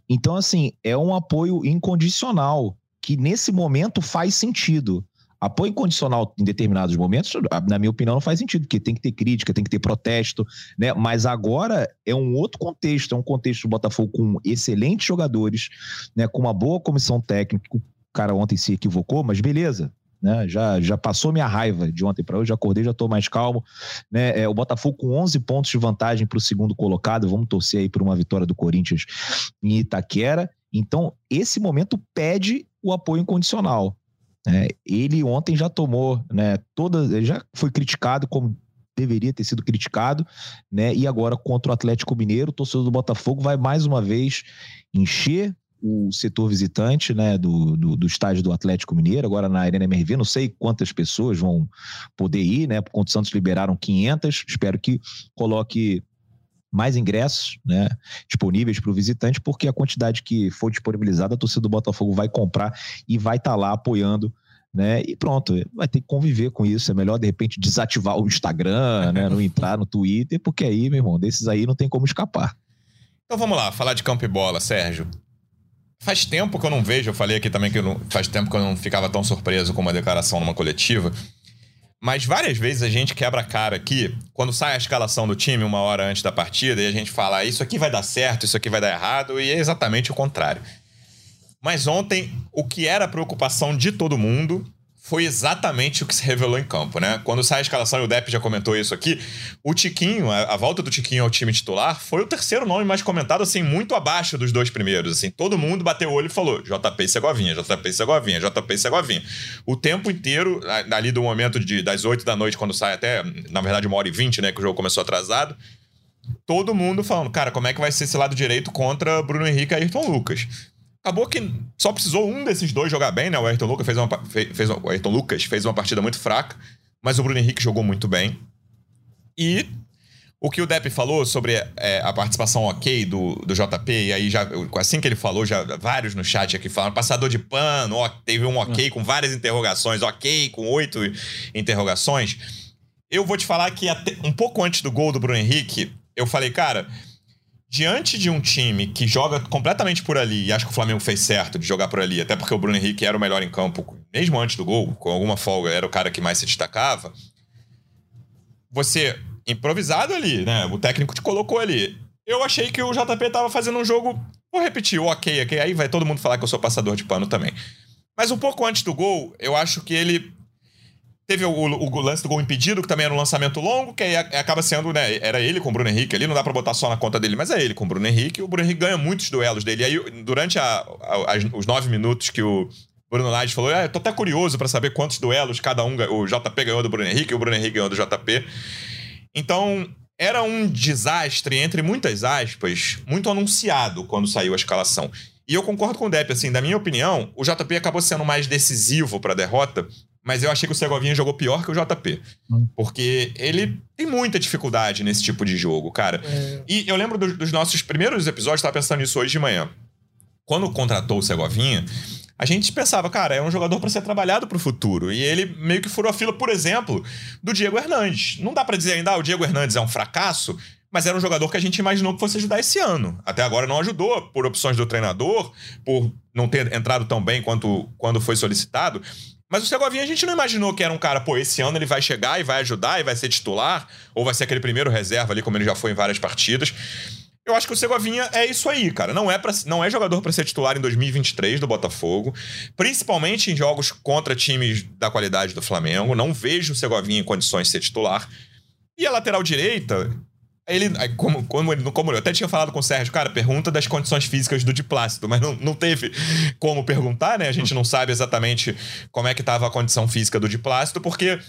Então, assim, é um apoio incondicional que nesse momento faz sentido. Apoio incondicional em determinados momentos, na minha opinião, não faz sentido, porque tem que ter crítica, tem que ter protesto, né? Mas agora é um outro contexto, é um contexto do Botafogo com excelentes jogadores, né? Com uma boa comissão técnica. O cara ontem se equivocou, mas beleza, né? Já, já passou minha raiva de ontem para hoje, já acordei, já estou mais calmo. Né? É, o Botafogo com 11 pontos de vantagem para o segundo colocado, vamos torcer aí por uma vitória do Corinthians em Itaquera. Então, esse momento pede o apoio incondicional. É, ele ontem já tomou, né, já foi criticado como deveria ter sido criticado, né? E agora contra o Atlético Mineiro, o torcedor do Botafogo vai mais uma vez encher o setor visitante, né, do, do, do, estádio do Atlético Mineiro, agora na Arena MRV, não sei quantas pessoas vão poder ir, né, porque o Santos liberaram 500, espero que coloque mais ingressos né, disponíveis para o visitante, porque a quantidade que for disponibilizada, a torcida do Botafogo vai comprar e vai estar tá lá apoiando. Né? E pronto, vai ter que conviver com isso. É melhor, de repente, desativar o Instagram, né? não entrar no Twitter, porque aí, meu irmão, desses aí não tem como escapar. Então vamos lá, falar de campo e bola, Sérgio. Faz tempo que eu não vejo, eu falei aqui também que não, faz tempo que eu não ficava tão surpreso com uma declaração numa coletiva. Mas várias vezes a gente quebra a cara aqui, quando sai a escalação do time uma hora antes da partida, e a gente fala, isso aqui vai dar certo, isso aqui vai dar errado, e é exatamente o contrário. Mas ontem, o que era preocupação de todo mundo foi exatamente o que se revelou em campo, né? Quando sai a escalação, e o Depp já comentou isso aqui, o Tiquinho, a, volta do Tiquinho ao time titular, foi o terceiro nome mais comentado, assim, muito abaixo dos dois primeiros, assim. Todo mundo bateu o olho e falou, JP Segovinha, JP Segovinha, JP Segovinha. O tempo inteiro, ali do momento de, das 8 da noite, quando sai até, na verdade, uma hora e vinte, né, que o jogo começou atrasado, todo mundo falando, cara, como é que vai ser esse lado direito contra Bruno Henrique e Ayrton Lucas? Acabou que só precisou um desses dois jogar bem, né? O Ayrton Lucas fez uma, fez, o Ayrton Lucas fez uma partida muito fraca, mas o Bruno Henrique jogou muito bem. E o que o Depp falou sobre é, a participação ok do, do JP, e aí já, assim que ele falou, já vários no chat aqui falaram, passador de pano, ó, teve um ok com várias interrogações, ok com oito interrogações. Eu vou te falar que até, um pouco antes do gol do Bruno Henrique, eu falei, cara, diante de um time que joga completamente por ali, e acho que o Flamengo fez certo de jogar por ali, até porque o Bruno Henrique era o melhor em campo, mesmo antes do gol, com alguma folga, era o cara que mais se destacava. Você, improvisado ali, né? O técnico te colocou ali. Eu achei que o JP tava fazendo um jogo. Vou repetir, ok, ok. Aí vai todo mundo falar que eu sou passador de pano também. Mas um pouco antes do gol, eu acho que ele Teve o, o, o, lance do gol impedido, que também era um lançamento longo, que aí acaba sendo, né? Era ele com o Bruno Henrique ali, não dá pra botar só na conta dele, mas é ele com o Bruno Henrique. O Bruno Henrique ganha muitos duelos dele. E aí, durante a, a, as, os nove minutos que o Bruno Lage falou, ah, eu tô até curioso para saber quantos duelos cada um, o JP ganhou do Bruno Henrique o Bruno Henrique ganhou do JP. Então, era um desastre, entre muitas aspas, muito anunciado quando saiu a escalação. E eu concordo com o Depp, assim, da minha opinião, o JP acabou sendo mais decisivo para a derrota, mas eu achei que o Segovinha jogou pior que o JP. Hum. Porque ele tem muita dificuldade nesse tipo de jogo, cara. É. E eu lembro do, dos nossos primeiros episódios, estava pensando nisso hoje de manhã. Quando contratou o Segovinha, a gente pensava, cara, é um jogador para ser trabalhado para o futuro. E ele meio que furou a fila, por exemplo, do Diego Hernandes. Não dá para dizer ainda, ah, o Diego Hernandes é um fracasso, mas era um jogador que a gente imaginou que fosse ajudar esse ano. Até agora não ajudou, por opções do treinador, por não ter entrado tão bem quanto quando foi solicitado. Mas o Segovinha a gente não imaginou que era um cara, pô, esse ano ele vai chegar e vai ajudar e vai ser titular, ou vai ser aquele primeiro reserva ali, como ele já foi em várias partidas. Eu acho que o Segovinha é isso aí, cara. Não é, pra, não é jogador para ser titular em 2023 do Botafogo, principalmente em jogos contra times da qualidade do Flamengo. Não vejo o Segovinha em condições de ser titular. E a lateral direita, ele, como, como, ele, como eu até tinha falado com o Sérgio, cara, pergunta das condições físicas do Diplácido, mas não, não teve como perguntar, né? A gente não sabe exatamente como é que estava a condição física do Diplácido, porque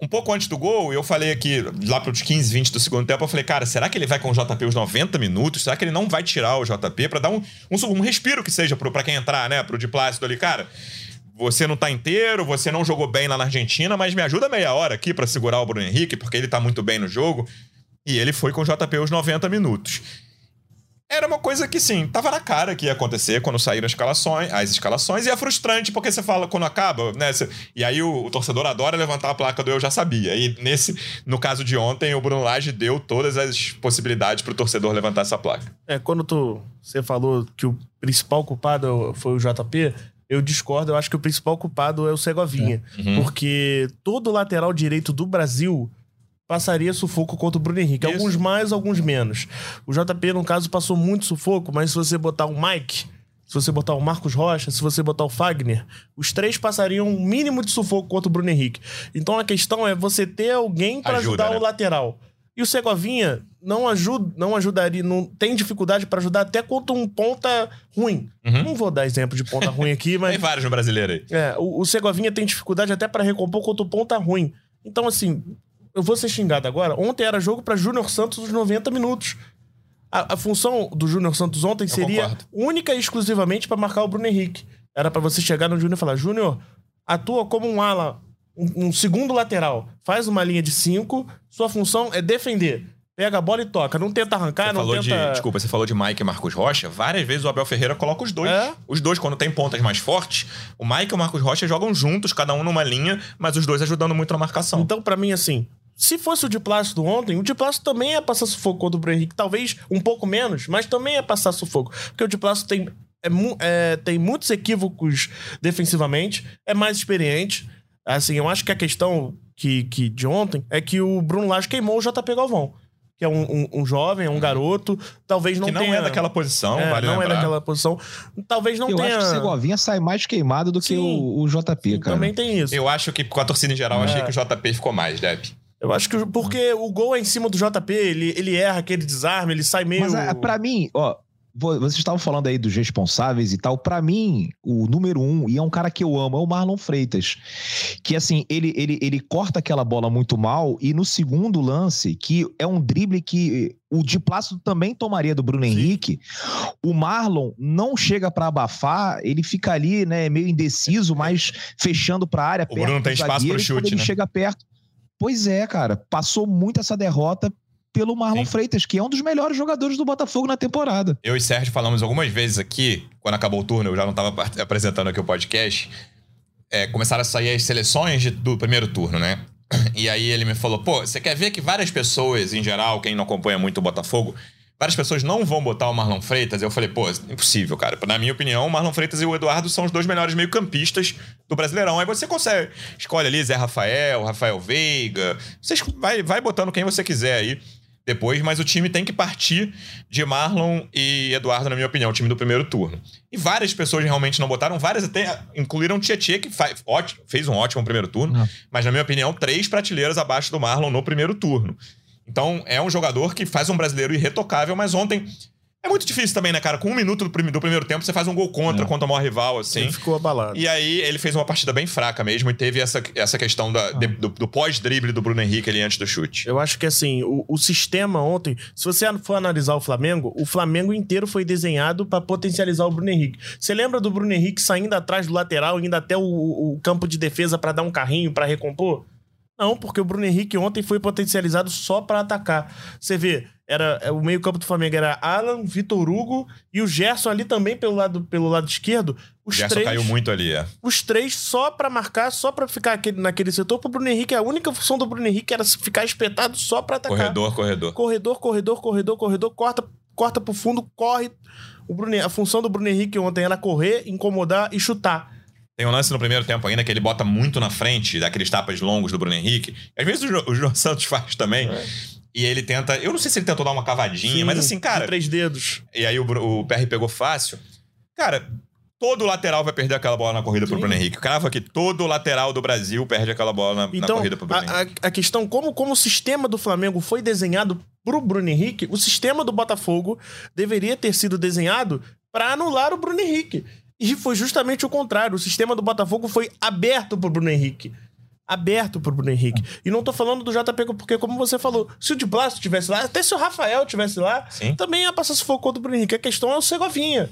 um pouco antes do gol, eu falei aqui, lá para os 15, 20 do segundo tempo, eu falei, cara, será que ele vai com o JP os 90 minutos? Será que ele não vai tirar o JP para dar um, um, um, respiro que seja para quem entrar, né? Pro Diplácido ali, cara. Você não tá inteiro, você não jogou bem lá na Argentina, mas me ajuda meia hora aqui para segurar o Bruno Henrique, porque ele tá muito bem no jogo. E ele foi com o JP os 90 minutos. Era uma coisa que, sim, tava na cara que ia acontecer quando saíram as escalações, as escalações, e é frustrante porque você fala quando acaba, né? Você, e aí o, o, torcedor adora levantar a placa do eu já sabia. E nesse, no caso de ontem, o Bruno Lage deu todas as possibilidades pro torcedor levantar essa placa. É, quando tu, você falou que o principal culpado foi o JP, eu discordo. Eu acho que o principal culpado é o Segovinha. Uhum. Porque todo lateral direito do Brasil passaria sufoco contra o Bruno Henrique. Isso. Alguns mais, alguns menos. O JP, no caso, passou muito sufoco, mas se você botar o Mike, se você botar o Marcos Rocha, se você botar o Fagner, os três passariam um mínimo de sufoco contra o Bruno Henrique. Então a questão é você ter alguém para Ajuda, ajudar né? o lateral. E o Segovinha não ajuda, não ajudaria, não tem dificuldade para ajudar até contra um ponta ruim. Uhum. Não vou dar exemplo de ponta ruim aqui, mas Tem vários no brasileiro aí. é, o, o Segovinha tem dificuldade até para recompor contra o ponta ruim. Então, assim, eu vou ser xingado agora. Ontem era jogo para Júnior Santos os 90 minutos. A, a função do Júnior Santos ontem Eu seria concordo. única e exclusivamente para marcar o Bruno Henrique. Era para você chegar no Júnior e falar: Júnior, atua como um ala, um, um segundo lateral. Faz uma linha de cinco. Sua função é defender. Pega a bola e toca. Não tenta arrancar, Você não falou tenta. de, desculpa, você falou de Mike e Marcos Rocha. Várias vezes o Abel Ferreira coloca os dois. É? Os dois, quando tem pontas mais fortes, o Mike e o Marcos Rocha jogam juntos, cada um numa linha, mas os dois ajudando muito na marcação. Então, pra mim, assim, se fosse o de Plácido ontem, o de Plácido também ia passar sufoco contra o Bruno Henrique. Talvez um pouco menos, mas também ia passar sufoco. Porque o de Plácido tem, é é, tem muitos equívocos defensivamente, é mais experiente. Assim, eu acho que a questão que, que de ontem é que o Bruno Lage queimou o JP Galvão. Que é um, um- um jovem, é um garoto. Talvez não que não tenha... é daquela posição, é, vale não lembrar. é daquela posição. Talvez não eu tenha... acho que o Segovinha sai mais queimado do que Sim. o, o JP, cara. Também tem isso. Eu acho que com a torcida em geral, eu achei que o JP ficou mais, Deb. Eu acho que o- porque o gol é em cima do JP, ele, ele erra aquele desarme, ele sai meio. Mas ah, pra mim, ó, vo- vocês estavam falando aí dos responsáveis e tal. Pra mim, o número um, e é um cara que eu amo, é o Marlon Freitas. Que assim, ele, ele, ele corta aquela bola muito mal e no segundo lance, que é um drible que o de Plácido também tomaria do Bruno Henrique, o Marlon não chega pra abafar, ele fica ali, né, meio indeciso, mas fechando pra área. O Bruno tem espaço e quando chute, ele né? chega perto. Pois é, cara, passou muito essa derrota pelo Marlon Sim. Freitas, que é um dos melhores jogadores do Botafogo na temporada. Eu e Sérgio falamos algumas vezes aqui, quando acabou o turno, eu já não estava apresentando aqui o podcast. é, começaram a sair as seleções de- do primeiro turno, né? E aí ele me falou: pô, você quer ver que várias pessoas, em geral, quem não acompanha muito o Botafogo, várias pessoas não vão botar o Marlon Freitas? Eu falei: pô, impossível, cara. Na minha opinião, o Marlon Freitas e o Eduardo são os dois melhores meio-campistas do Brasileirão. Aí você consegue, escolhe ali Zé Rafael, Rafael Veiga, você vai, vai botando quem você quiser aí depois, mas o time tem que partir de Marlon e Eduardo, na minha opinião, o time do primeiro turno. E várias pessoas realmente não botaram, várias até incluíram o Tietchan, que faz, ótimo, fez um ótimo primeiro turno, Não. mas na minha opinião, três prateleiras abaixo do Marlon no primeiro turno. Então é um jogador que faz um brasileiro irretocável, mas ontem é muito difícil também, né, cara? Com um minuto do, prime- do primeiro tempo, você faz um gol contra, É. contra o maior rival, assim. Ele ficou abalado. E aí ele fez uma partida bem fraca mesmo e teve essa, essa questão da- de- do, do pós-drible do Bruno Henrique ali antes do chute. Eu acho que assim, o, o sistema ontem, se você for analisar o Flamengo, o Flamengo inteiro foi desenhado pra potencializar o Bruno Henrique. Você lembra do Bruno Henrique saindo atrás do lateral, indo até o, o campo de defesa pra dar um carrinho, pra recompor? Não, porque o Bruno Henrique ontem foi potencializado só pra atacar. Você vê, era é, o meio-campo do Flamengo era Alan, Vitor Hugo e o Gerson ali também pelo lado, pelo lado esquerdo. O Os Gerson três, caiu muito ali, é. os três só pra marcar, só pra ficar aquele, naquele setor. Pro Bruno Henrique, a única função do Bruno Henrique era ficar espetado só pra atacar. Corredor, corredor. Corredor, corredor, corredor, corredor, corta, corta pro fundo, corre. O Bruno, a função do Bruno Henrique ontem era correr, incomodar e chutar. Tem um lance no primeiro tempo ainda que ele bota muito na frente daqueles tapas longos do Bruno Henrique. Às vezes o, Jo- o João Santos faz também. E ele tenta. Eu não sei se ele tentou dar uma cavadinha, Sim, mas assim, cara. três dedos. E aí o, o PR pegou fácil. Cara, todo lateral vai perder aquela bola na corrida pro Sim. Bruno Henrique. Cravo aqui, todo lateral do Brasil perde aquela bola na, na Então, corrida pro Bruno a, Henrique. a, a questão, como, como o sistema do Flamengo foi desenhado pro Bruno Henrique, o sistema do Botafogo deveria ter sido desenhado para anular o Bruno Henrique. E foi justamente o contrário. O sistema do Botafogo foi aberto pro Bruno Henrique. Aberto pro Bruno Henrique. E não tô falando do JP, porque, como você falou, se o de Blas tivesse lá, até se o Rafael tivesse lá, Sim. também ia passar sufoco o Bruno Henrique. A questão é o Segovinha.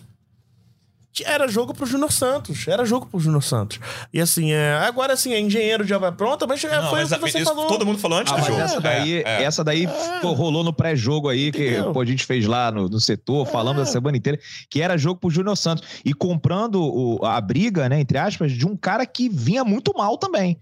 Era jogo pro Júnior Santos. Era jogo pro Júnior Santos. E assim, é, agora assim, é engenheiro de obra pronta, mas é, Não, foi mas o que você isso falou. todo mundo falou antes Ah, do jogo. essa daí, É, é. essa daí pô, rolou no pré-jogo aí, que Entendeu? pô, a gente fez lá no, no setor, falando a semana inteira, que era jogo pro Júnior Santos. E comprando o- a briga, né, entre aspas, de um cara que vinha muito mal também.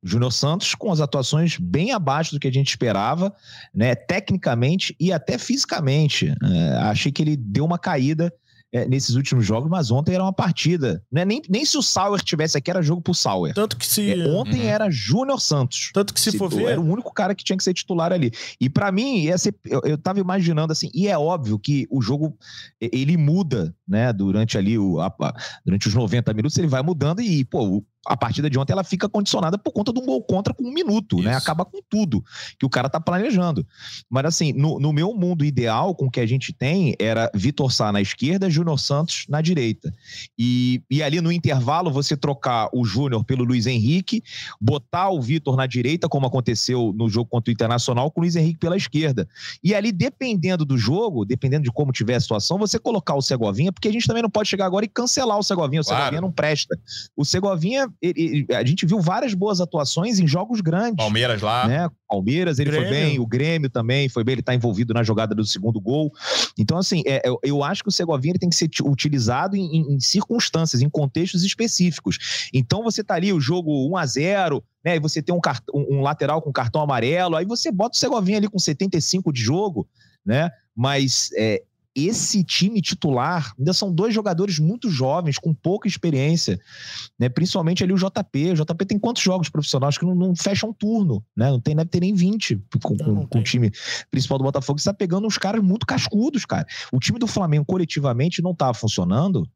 Júnior Santos com as atuações bem abaixo do que a gente esperava, né, tecnicamente e até fisicamente. É, achei que ele deu uma caída é, nesses últimos jogos, mas ontem era uma partida. Né? Nem, nem se o Sauer tivesse aqui, era jogo pro Sauer. Tanto que se. É, ontem uhum. era Júnior Santos. Tanto que se, se for ver. Era o único cara que tinha que ser titular ali. E para mim, ia ser, eu, eu tava imaginando assim, e é óbvio que o jogo ele muda, né? Durante ali o, a, durante os 90 minutos, ele vai mudando e, pô, a partida de ontem ela fica condicionada por conta de um gol contra com um minuto, né? Isso. né? Acaba com tudo que o cara tá planejando. Mas assim, no, no meu mundo ideal, com o que a gente tem, era Vitor Sá na esquerda, Júnior Santos na direita. E, e ali no intervalo, você trocar o Júnior pelo Luiz Henrique, botar o Vitor na direita, como aconteceu no jogo contra o Internacional, com o Luiz Henrique pela esquerda. E ali, dependendo do jogo, dependendo de como tiver a situação, você colocar o Segovinha, porque a gente também não pode chegar agora e cancelar o Segovinha. O claro. Segovinha não presta. O Segovinha ele, ele, a gente viu várias boas atuações em jogos grandes. Palmeiras lá. Né? Palmeiras, ele Grêmio. foi bem, o Grêmio também foi bem, ele está envolvido na jogada do segundo gol. Então, assim, é, eu, eu, acho que o Segovinha ele tem que ser utilizado em, em, em, circunstâncias, em contextos específicos. Então, você tá ali o jogo 1 a 0 né? E você tem um, cart um, um lateral com cartão amarelo, aí você bota o Segovinha ali com 75 de jogo, né? Mas é, esse time titular ainda são dois jogadores muito jovens, com pouca experiência, né? Principalmente ali o JP. O JP tem quantos jogos profissionais que não, não fecha um turno, né? Não tem, deve ter nem 20 com, com, com o time principal do Botafogo. Você tá pegando uns caras muito cascudos, cara. O time do Flamengo coletivamente não tá funcionando.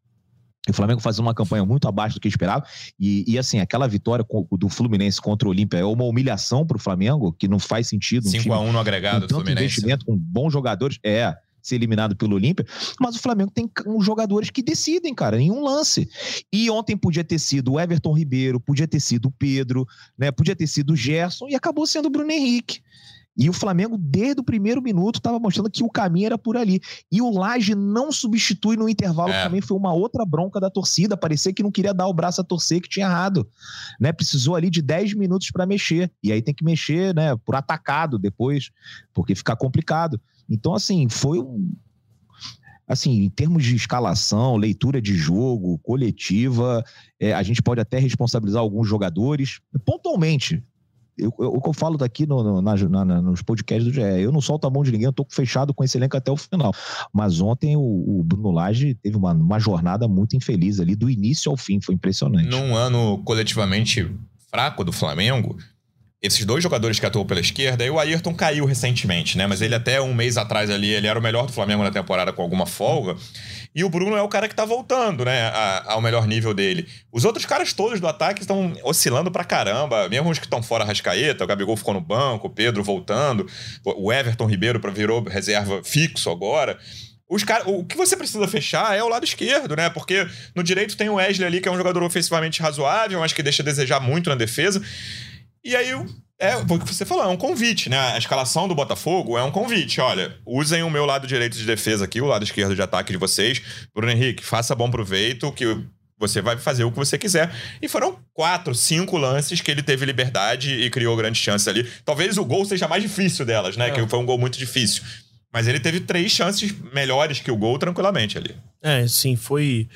O Flamengo fazendo uma campanha muito abaixo do que esperava. E, e assim, aquela vitória do Fluminense contra o Olímpia é uma humilhação para o Flamengo, que não faz sentido. 5x1 um no agregado com tanto Fluminense. investimento, com bons jogadores. É ser eliminado pelo Olímpia, mas o Flamengo tem jogadores que decidem, cara, em um lance. E ontem podia ter sido o Everton Ribeiro, podia ter sido o Pedro, né? Podia ter sido o Gerson e acabou sendo o Bruno Henrique. E o Flamengo, desde o primeiro minuto, estava mostrando que o caminho era por ali. E o Laje não substitui no intervalo, é. que também foi uma outra bronca da torcida. Parecia que não queria dar o braço a torcer, que tinha errado. Né? Precisou ali de 10 minutos para mexer. E aí tem que mexer né, por atacado depois, porque fica complicado. Então, assim, foi um. Assim, em termos de escalação, leitura de jogo, coletiva, é, a gente pode até responsabilizar alguns jogadores. Pontualmente, eu, eu, o que eu falo daqui no, no, na, na, nos podcasts do GE, eu não solto a mão de ninguém, eu tô fechado com esse elenco até o final. Mas ontem o, o Bruno Lage teve uma, uma jornada muito infeliz ali, do início ao fim, foi impressionante. Num ano coletivamente fraco do Flamengo, esses dois jogadores que atuam pela esquerda, e o Ayrton caiu recentemente, né? Mas ele até um mês atrás ali, ele era o melhor do Flamengo na temporada com alguma folga. E o Bruno é o cara que tá voltando, né? A, ao melhor nível dele. Os outros caras todos do ataque estão oscilando pra caramba. Mesmo os que estão fora Rascaeta, o Gabigol ficou no banco, o Pedro voltando, o Everton Ribeiro virou reserva fixo agora. Os cara, o que você precisa fechar é o lado esquerdo, né? Porque no direito tem o Wesley ali, que é um jogador ofensivamente razoável, mas que deixa a desejar muito na defesa. E aí, é o que você falou, é um convite, né? A escalação do Botafogo é um convite. Olha, usem o meu lado direito de defesa aqui, o lado esquerdo de ataque de vocês. Bruno Henrique, faça bom proveito, que você vai fazer o que você quiser. E foram quatro, cinco lances que ele teve liberdade e criou grandes chances ali. Talvez o gol seja mais difícil delas, né? É. Que foi um gol muito difícil. Mas ele teve três chances melhores que o gol tranquilamente ali. É, sim, foi.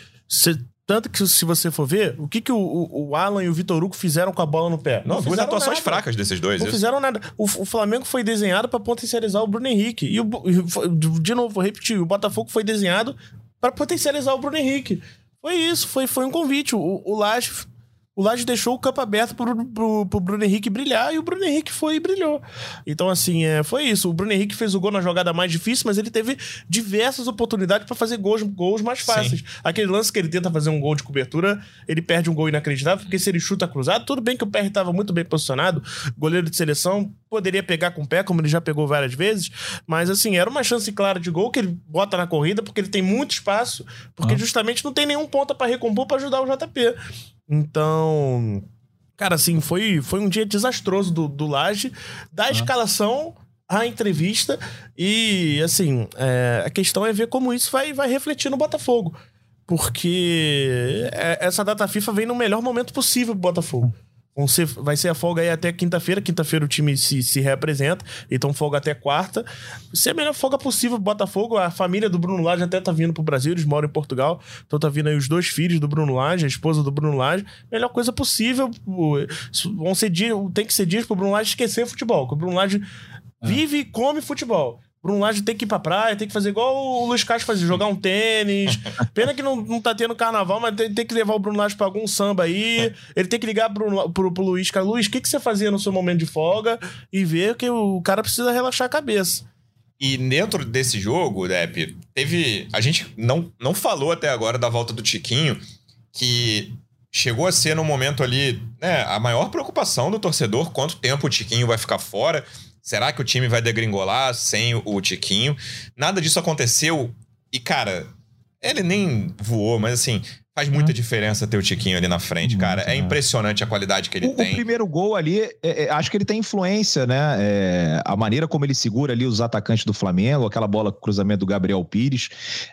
Tanto que, se você for ver, o que, que o, o Alan e o Vitor Hugo fizeram com a bola no pé? Não, não duas atuações nada. fracas desses dois. Não isso. fizeram nada. O, o Flamengo foi desenhado para potencializar o Bruno Henrique. E, o, de novo, vou repetir: o Botafogo foi desenhado para potencializar o Bruno Henrique. Foi isso, foi, foi um convite. O, o Laje o Laje deixou o campo aberto pro, pro, pro, Bruno Henrique brilhar e o Bruno Henrique foi e brilhou. Então, assim, é, foi isso. O Bruno Henrique fez o gol na jogada mais difícil, mas ele teve diversas oportunidades para fazer gols, gols mais fáceis. Sim. Aquele lance que ele tenta fazer um gol de cobertura, ele perde um gol inacreditável, porque se ele chuta cruzado, tudo bem que o PR estava muito bem posicionado, goleiro de seleção, poderia pegar com o pé, como ele já pegou várias vezes, mas assim, era uma chance clara de gol que ele bota na corrida, porque ele tem muito espaço, porque ah. justamente não tem nenhum ponta para recompor para ajudar o JP. Então, cara, assim, foi, foi um dia desastroso do, do Laje, da ah. escalação à entrevista. E, assim, é, a questão é ver como isso vai, vai refletir no Botafogo. Porque é, essa data FIFA vem no melhor momento possível pro Botafogo. Ser, vai ser a folga aí até quinta-feira. Quinta-feira o time se, se reapresenta. Então, folga até quarta. Se é a melhor folga possível Botafogo. A família do Bruno Lage até tá vindo pro Brasil. Eles moram em Portugal. Então, tá vindo aí os dois filhos do Bruno Lage, a esposa do Bruno Lage. Melhor coisa possível. Vão ser dias, tem que ser dias pro Bruno Lage esquecer futebol. Porque o Bruno Lage é. vive e come futebol. Bruno Lage tem que ir pra praia, tem que fazer igual o Luiz Castro fazia, jogar um tênis. Pena que não, não tá tendo carnaval, mas tem, tem que levar o Bruno Lage pra algum samba aí. Ele tem que ligar pro, pro, pro Luiz, cara, Luiz, o que, que você fazia no seu momento de folga? E ver que o cara precisa relaxar a cabeça. E dentro desse jogo, Depp, teve. A gente não, não falou até agora da volta do Tiquinho, que chegou a ser no momento ali, né, a maior preocupação do torcedor, quanto tempo o Tiquinho vai ficar fora. Será que o time vai degringolar sem o Tiquinho? Nada disso aconteceu. E, cara, ele nem voou, mas assim, faz muita diferença ter o Tiquinho ali na frente, cara. É impressionante a qualidade que ele o, tem. O primeiro gol ali, é, é, acho que ele tem influência, né? É, a maneira como ele segura ali os atacantes do Flamengo, aquela bola cruzamento do Gabriel Pires,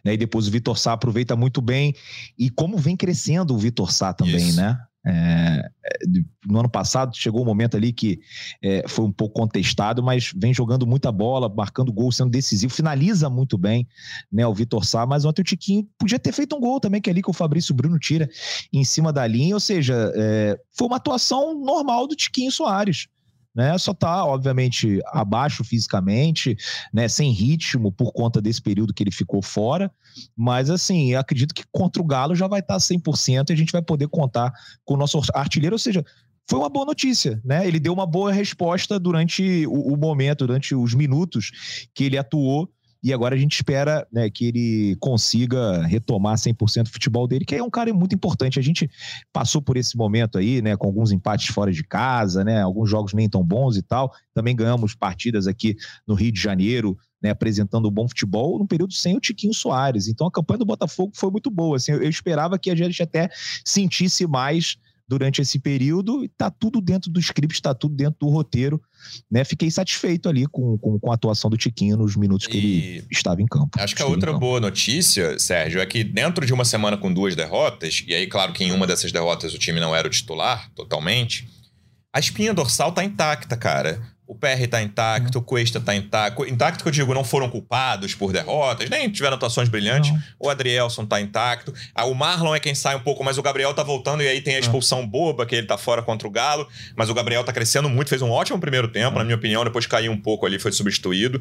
né? E depois o Vitor Sá aproveita muito bem. E como vem crescendo o Vitor Sá também, Isso. né? É, é, no ano passado chegou um momento ali que é, foi um pouco contestado, mas vem jogando muita bola, marcando gol, sendo decisivo, finaliza muito bem, né? O Vitor Sá, mas ontem o Tiquinho podia ter feito um gol também, que é ali que o Fabrício Bruno tira em cima da linha, ou seja, é, foi uma atuação normal do Tiquinho Soares né? Só tá, obviamente, abaixo fisicamente, né? Sem ritmo por conta desse período que ele ficou fora. Mas, assim, acredito que contra o Galo já vai estar tá 100% e a gente vai poder contar com o nosso artilheiro. Ou seja, foi uma boa notícia, né? Ele deu uma boa resposta durante o, o momento, durante os minutos que ele atuou e agora a gente espera né, que ele consiga retomar 100% o futebol dele, que é um cara muito importante. A gente passou por esse momento aí, né, com alguns empates fora de casa, né, alguns jogos nem tão bons e tal. Também ganhamos partidas aqui no Rio de Janeiro, né, apresentando bom futebol num período sem o Tiquinho Soares. Então a campanha do Botafogo foi muito boa. Assim, eu esperava que a gente até sentisse mais durante esse período. Está tudo dentro do script, está tudo dentro do roteiro. Né? Fiquei satisfeito ali com, com, com, a atuação do Tiquinho nos minutos que e... ele estava em campo. Acho que a outra boa notícia, Sérgio, é que dentro de uma semana com duas derrotas, e aí, claro que em uma dessas derrotas o time não era o titular totalmente, a espinha dorsal tá intacta, cara. O PR tá intacto, uhum. o Cuesta tá intacto. Intacto que eu digo, não foram culpados por derrotas, nem tiveram atuações brilhantes. Não. O Adrielson tá intacto. O Marlon é quem sai um pouco, mas o Gabriel tá voltando e aí tem a expulsão boba, que ele tá fora contra o Galo. Mas o Gabriel tá crescendo muito, fez um ótimo primeiro tempo, na minha opinião. Depois caiu um pouco ali, foi substituído.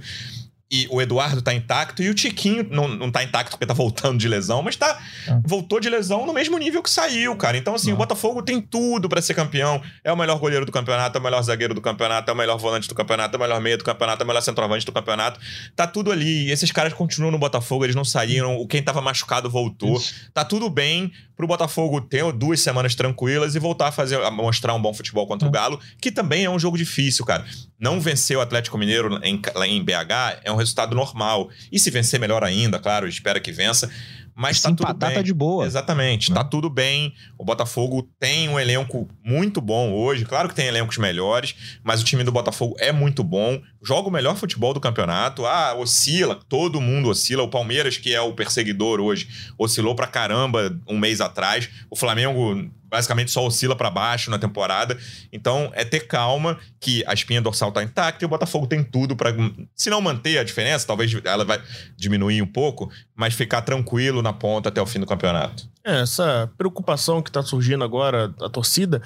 E o Eduardo tá intacto e o Tiquinho não, não tá intacto porque tá voltando de lesão, mas tá ah. voltou de lesão no mesmo nível que saiu, cara. Então, assim, o Botafogo tem tudo para ser campeão. É o melhor goleiro do campeonato, é o melhor zagueiro do campeonato, é o melhor volante do campeonato, é o melhor meio do campeonato, é o melhor centroavante do campeonato. Tá tudo ali. E esses caras continuam no Botafogo, eles não saíram. O quem tava machucado voltou. Isso. Tá tudo bem pro Botafogo ter duas semanas tranquilas e voltar a fazer a mostrar um bom futebol contra o é. Galo, que também é um jogo difícil, cara. Não vencer o Atlético Mineiro em, em BH é um resultado normal. E se vencer, melhor ainda, claro, espera que vença. Mas se tá tudo bem. tá de boa. Exatamente, tá tudo bem. O Botafogo tem um elenco muito bom hoje. Claro que tem elencos melhores, mas o time do Botafogo é muito bom. Joga o melhor futebol do campeonato. Ah, oscila, todo mundo oscila. O Palmeiras, que é o perseguidor hoje, oscilou pra caramba um mês atrás. O Flamengo basicamente só oscila para baixo na temporada. Então é ter calma que a espinha dorsal tá intacta e o Botafogo tem tudo para se não manter a diferença, talvez ela vai diminuir um pouco, mas ficar tranquilo na ponta até o fim do campeonato. É, essa preocupação que tá surgindo agora a torcida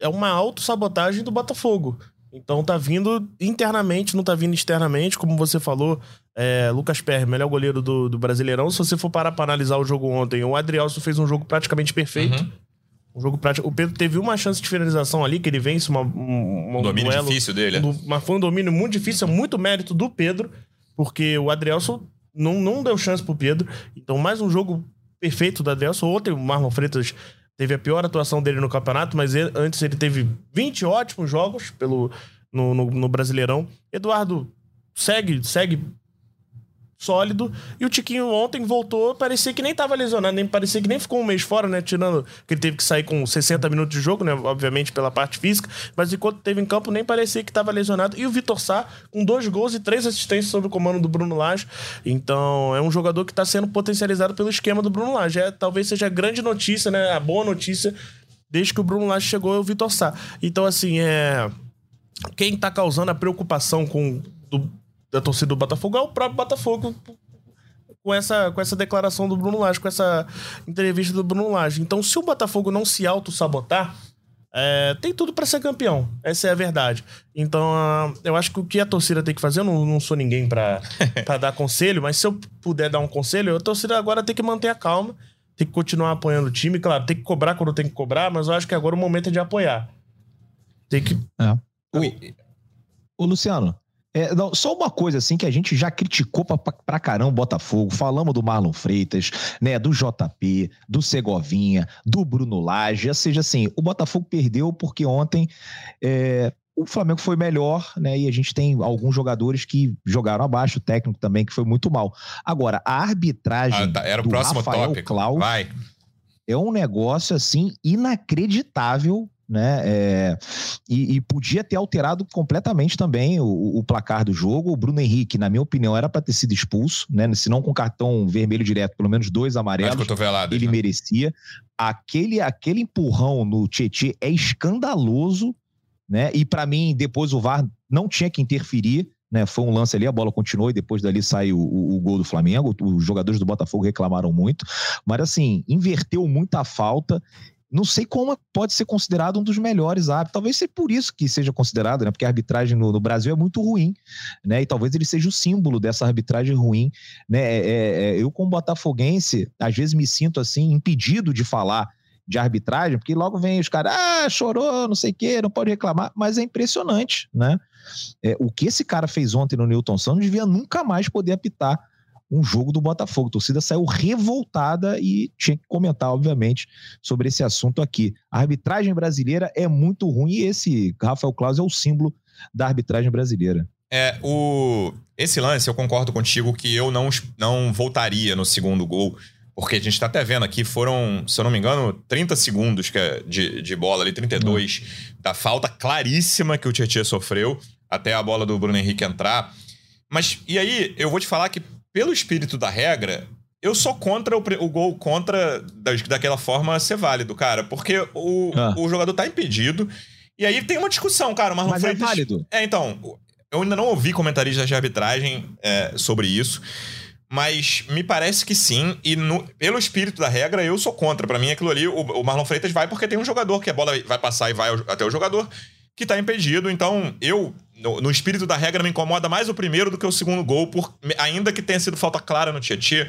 é uma autossabotagem do Botafogo. Então tá vindo internamente, não tá vindo externamente, como você falou. É, Lucas Perry, melhor goleiro do, do Brasileirão. Se você for parar pra analisar o jogo ontem, o Adrielson fez um jogo praticamente perfeito. Uhum. Um jogo prático. O Pedro teve uma chance de finalização ali, que ele vence uma, uma, um domínio duelo, difícil dele. Um, mas foi um domínio muito difícil, é muito mérito do Pedro, porque o Adrielson não, não deu chance pro Pedro. Então, mais um jogo perfeito do Adrielson. Ontem o Marlon Freitas teve a pior atuação dele no campeonato, mas ele, antes ele teve 20 ótimos jogos pelo, no, no, no Brasileirão. Eduardo segue, segue sólido. E o Tiquinho ontem voltou, parecia que nem tava lesionado, nem parecia que nem ficou um mês fora, né? Tirando que ele teve que sair com 60 minutos de jogo, né? Obviamente pela parte física, mas enquanto teve em campo nem parecia que tava lesionado. E o Vitor Sá com dois gols e três assistências sob o comando do Bruno Lage. Então é um jogador que está sendo potencializado pelo esquema do Bruno Lage. É, talvez seja a grande notícia, né? A boa notícia desde que o Bruno Lage chegou é o Vitor Sá. Então assim, é quem está causando a preocupação com da torcida do Botafogo é o próprio Botafogo com essa, com essa declaração do Bruno Lage, com essa entrevista do Bruno Lage. Então, se o Botafogo não se auto-sabotar, é, tem tudo para ser campeão. Essa é a verdade. Então, uh, eu acho que o que a torcida tem que fazer, eu não, não sou ninguém para dar conselho, mas se eu puder dar um conselho, a torcida agora tem que manter a calma, tem que continuar apoiando o time. Claro, tem que cobrar quando tem que cobrar, mas eu acho que agora o momento é de apoiar. Tem que. É. O, o Luciano, é, não, só uma coisa assim que a gente já criticou pra, pra caramba o Botafogo, falamos do Marlon Freitas, né, do JP, do Segovinha, do Bruno Lage, ou seja, assim, o Botafogo perdeu porque ontem é, o Flamengo foi melhor, né, e a gente tem alguns jogadores que jogaram abaixo, o técnico também que foi muito mal. Agora, a arbitragem ah, tá, era o próximo Rafael tópico. Klaus Vai. é um negócio assim inacreditável né? É, e, e, podia ter alterado completamente também o, o, placar do jogo. O Bruno Henrique, na minha opinião, era para ter sido expulso, né? Se não com cartão vermelho direto, pelo menos dois amarelos, ele né? merecia. Aquele, aquele empurrão no Tietê é escandaloso, né? E para mim, depois o VAR não tinha que interferir. Né, foi um lance ali, a bola continuou e depois dali saiu o, o, gol do Flamengo. Os jogadores do Botafogo reclamaram muito, mas assim, inverteu muita falta não sei como pode ser considerado um dos melhores árbitros. Talvez seja por isso que seja considerado, né? Porque a arbitragem no, no, Brasil é muito ruim, né? E talvez ele seja o símbolo dessa arbitragem ruim, né? É, é, é, eu, como botafoguense, às vezes me sinto assim, impedido de falar de arbitragem, porque logo vem os caras, ah, chorou, não sei o quê, não pode reclamar, mas é impressionante, né? É, o que esse cara fez ontem no Newton Santos devia nunca mais poder apitar um jogo do Botafogo. A torcida saiu revoltada e tinha que comentar, obviamente, sobre esse assunto aqui. A arbitragem brasileira é muito ruim e esse Rafael Claus é o símbolo da arbitragem brasileira. É, o... Esse lance, eu concordo contigo que eu não, não voltaria no segundo gol, porque a gente tá até vendo aqui, foram, se eu não me engano, 30 segundos é de, de bola ali, 32, hum. da falta claríssima que o Tietchan sofreu até a bola do Bruno Henrique entrar. Mas, e aí, eu vou te falar que pelo espírito da regra, eu sou contra o, o gol contra daquela forma ser válido, cara. Porque o, ah. o jogador tá impedido. E aí tem uma discussão, cara. Marlon Mas é Freitas, é válido. É, então. Eu ainda não ouvi comentaristas de arbitragem é, sobre isso. Mas me parece que sim. E no, pelo espírito da regra, eu sou contra. Para mim, aquilo ali, o, o, Marlon Freitas vai porque tem um jogador que a bola vai passar e vai até o jogador que tá impedido. Então, eu no, no, espírito da regra, me incomoda mais o primeiro do que o segundo gol, por, ainda que tenha sido falta clara no Tietchan.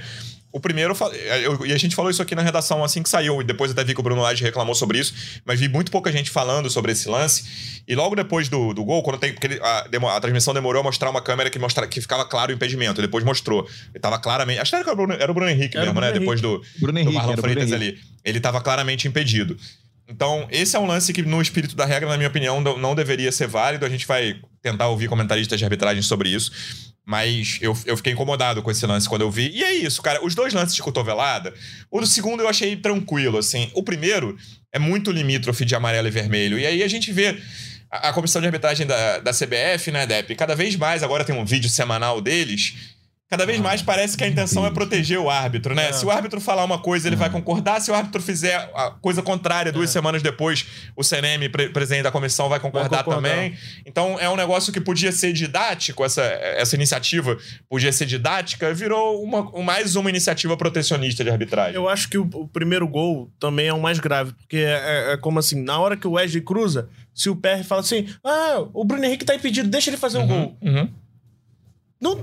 O primeiro, eu, e a gente falou isso aqui na redação assim que saiu, e depois até vi que o Bruno Lage reclamou sobre isso, mas vi muito pouca gente falando sobre esse lance. E logo depois do, do gol, quando tem. Porque ele, a, a, transmissão demorou a mostrar uma câmera que, mostra, que ficava claro o impedimento, depois mostrou. Ele tava claramente. Acho que era o Bruno, era o Bruno Henrique era mesmo, Bruno né? Henrique. Depois do, Bruno Henrique, do Marlon Freitas ali. Ele tava claramente impedido. Então, esse é um lance que, no espírito da regra, na minha opinião, não deveria ser válido. A gente vai tentar ouvir comentaristas de arbitragem sobre isso. Mas eu, eu fiquei incomodado com esse lance quando eu vi. E é isso, cara. Os dois lances de cotovelada. O do segundo eu achei tranquilo, assim. O primeiro é muito limítrofe de amarelo e vermelho. E aí a gente vê a, a comissão de arbitragem da, da CBF, né, Dep? Cada vez mais, agora tem um vídeo semanal deles Cada vez mais parece que a intenção é proteger o árbitro, né? É. Se o árbitro falar uma coisa, ele vai concordar. Se o árbitro fizer a coisa contrária, duas é. semanas depois, o CNM, presidente da comissão, vai concordar, vai concordar, também. Então é um negócio que podia ser didático, essa, essa iniciativa podia ser didática, virou uma, mais uma iniciativa protecionista de arbitragem. Eu acho que o, o primeiro gol também é o mais grave, porque é, é, é como assim, na hora que o Wesley cruza, se o PR fala assim: ah, o Bruno Henrique tá impedido, deixa ele fazer o uhum, um gol. Uhum.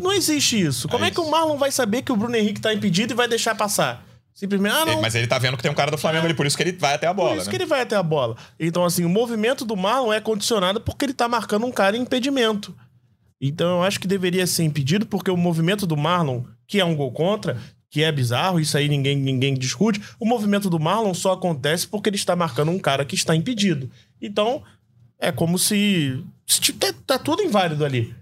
Não, existe isso. Como é, é que o Marlon vai saber que o Bruno Henrique tá impedido e vai deixar passar? Simplesmente, ah, não. Mas ele tá vendo que tem um cara do Flamengo é. ali, por isso que ele vai até a bola. Por isso né? que ele vai até a bola. Então, assim, o movimento do Marlon é condicionado porque ele tá marcando um cara em impedimento. Então, eu acho que deveria ser impedido, porque o movimento do Marlon, que é um gol contra, que é bizarro, isso aí ninguém, ninguém discute, o movimento do Marlon só acontece porque ele está marcando um cara que está impedido. Então, é como se. se tá, tá tudo inválido ali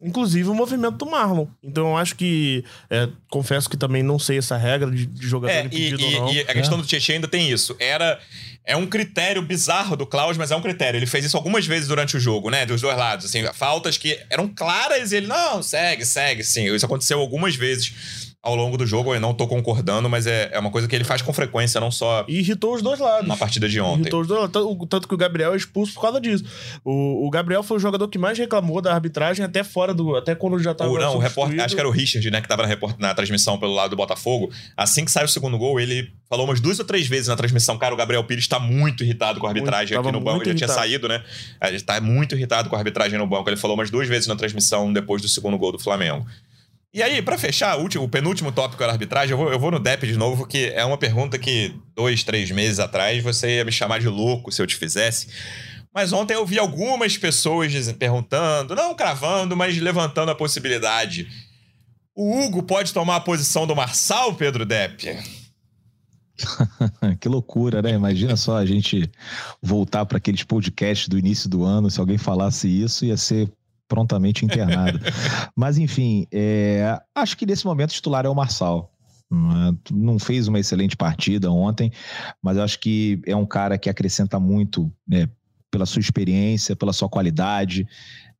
inclusive o movimento do Marlon. Então eu acho que. É, confesso que também não sei essa regra de, de jogador é, impedido e, ou não. E a questão é. do Tietchan ainda tem isso. Era. É um critério bizarro do Klaus, mas é um critério. Ele fez isso algumas vezes durante o jogo, né? Dos dois lados. Assim, faltas que eram claras e ele, não, segue, segue, sim. Isso aconteceu algumas vezes ao longo do jogo. Eu não tô concordando, mas é, é uma coisa que ele faz com frequência, não só E irritou os dois lados. na partida de ontem. Irritou os dois lados. Tanto- que o Gabriel é expulso por causa disso. O, o Gabriel foi o jogador que mais reclamou da arbitragem até fora do. Até quando já tava. O, não, o repórter, acho que era o Richard, né, que tava na, report- na transmissão pelo lado do Botafogo. Assim que sai o segundo gol, ele falou umas duas ou três vezes na transmissão, cara, o Gabriel Pires tá muito irritado com a arbitragem Muito, aqui no banco. Ele já tinha saído, né? Ele tá muito irritado com a arbitragem no banco. Ele falou umas duas vezes na transmissão depois do segundo gol do Flamengo. E aí, pra fechar, o, último, o penúltimo tópico era arbitragem, eu vou, eu vou no DEP de novo, porque é uma pergunta que dois, três meses atrás você ia me chamar de louco se eu te fizesse. Mas ontem eu vi algumas pessoas perguntando, não cravando, mas levantando a possibilidade. O Hugo pode tomar a posição do Marçal, Pedro Depp? que loucura, né? Imagina só a gente voltar para aqueles podcasts do início do ano. Se alguém falasse isso, ia ser prontamente internado. Mas, enfim, é, acho que nesse momento o titular é o Marçal. Não é? Fez uma excelente partida ontem, mas acho que é um cara que acrescenta muito né, pela sua experiência, pela sua qualidade.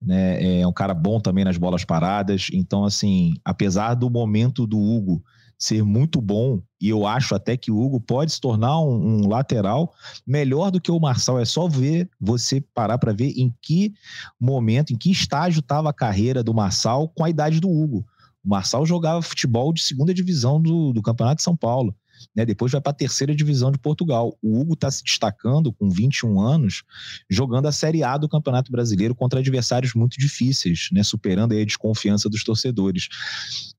Né? É um cara bom também nas bolas paradas. Então, assim, apesar do momento do Hugo ser muito bom, e eu acho até que o Hugo pode se tornar um, um lateral melhor do que o Marçal. É só ver, você parar para ver em que momento, em que estágio estava a carreira do Marçal com a idade do Hugo. O Marçal jogava futebol de segunda divisão do, do Campeonato de São Paulo. Né? Depois vai para a terceira divisão de Portugal. O Hugo está se destacando com 21 anos, jogando a Série A do Campeonato Brasileiro contra adversários muito difíceis, né? superando a desconfiança dos torcedores.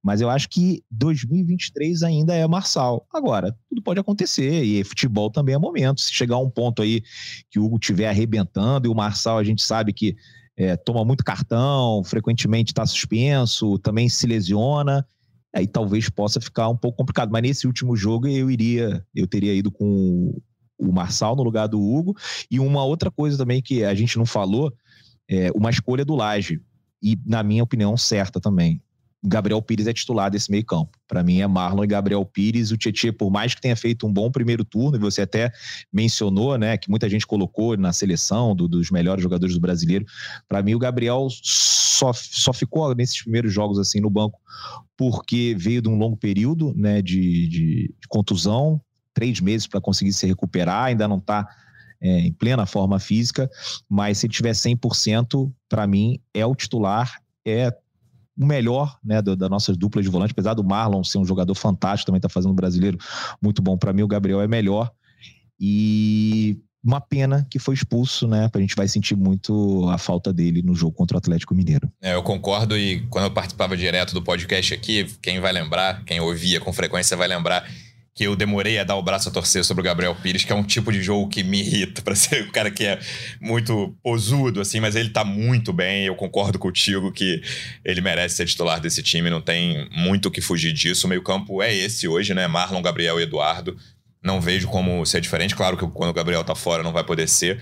Mas eu acho que 2023 ainda é Marçal. Agora, tudo pode acontecer e futebol também é momento. Se chegar um ponto aí que o Hugo estiver arrebentando e o Marçal a gente sabe que é, toma muito cartão, frequentemente está suspenso, também se lesiona, aí talvez possa ficar um pouco complicado. Mas nesse último jogo eu iria, eu teria ido com o Marçal no lugar do Hugo. E uma outra coisa também que a gente não falou, é uma escolha do Laje. E, na minha opinião, certa também. Gabriel Pires é titular desse meio campo. Para mim é Marlon e Gabriel Pires. O Tietchan, por mais que tenha feito um bom primeiro turno, e você até mencionou, né, que muita gente colocou na seleção do, dos melhores jogadores do brasileiro. Para mim, o Gabriel só, só ficou nesses primeiros jogos assim no banco porque veio de um longo período né, de, de, de contusão, três meses para conseguir se recuperar, ainda não está é, em plena forma física, mas se ele tiver 100%, para mim é o titular, é o melhor né, da, da nossa dupla de volante, apesar do Marlon ser um jogador fantástico, também está fazendo um brasileiro muito bom. Para mim, o Gabriel é melhor. E uma pena que foi expulso, né? A gente vai sentir muito a falta dele no jogo contra o Atlético Mineiro. É, eu concordo e quando eu participava direto do podcast aqui, quem vai lembrar, quem ouvia com frequência vai lembrar que eu demorei a dar o braço a torcer sobre o Gabriel Pires, que é um tipo de jogo que me irrita, para ser o cara que é muito posudo, assim, mas ele tá muito bem. Eu concordo contigo que ele merece ser titular desse time, não tem muito o que fugir disso. O meio-campo é esse hoje, né? Marlon, Gabriel e Eduardo. Não vejo como ser diferente. Claro que quando o Gabriel tá fora não vai poder ser.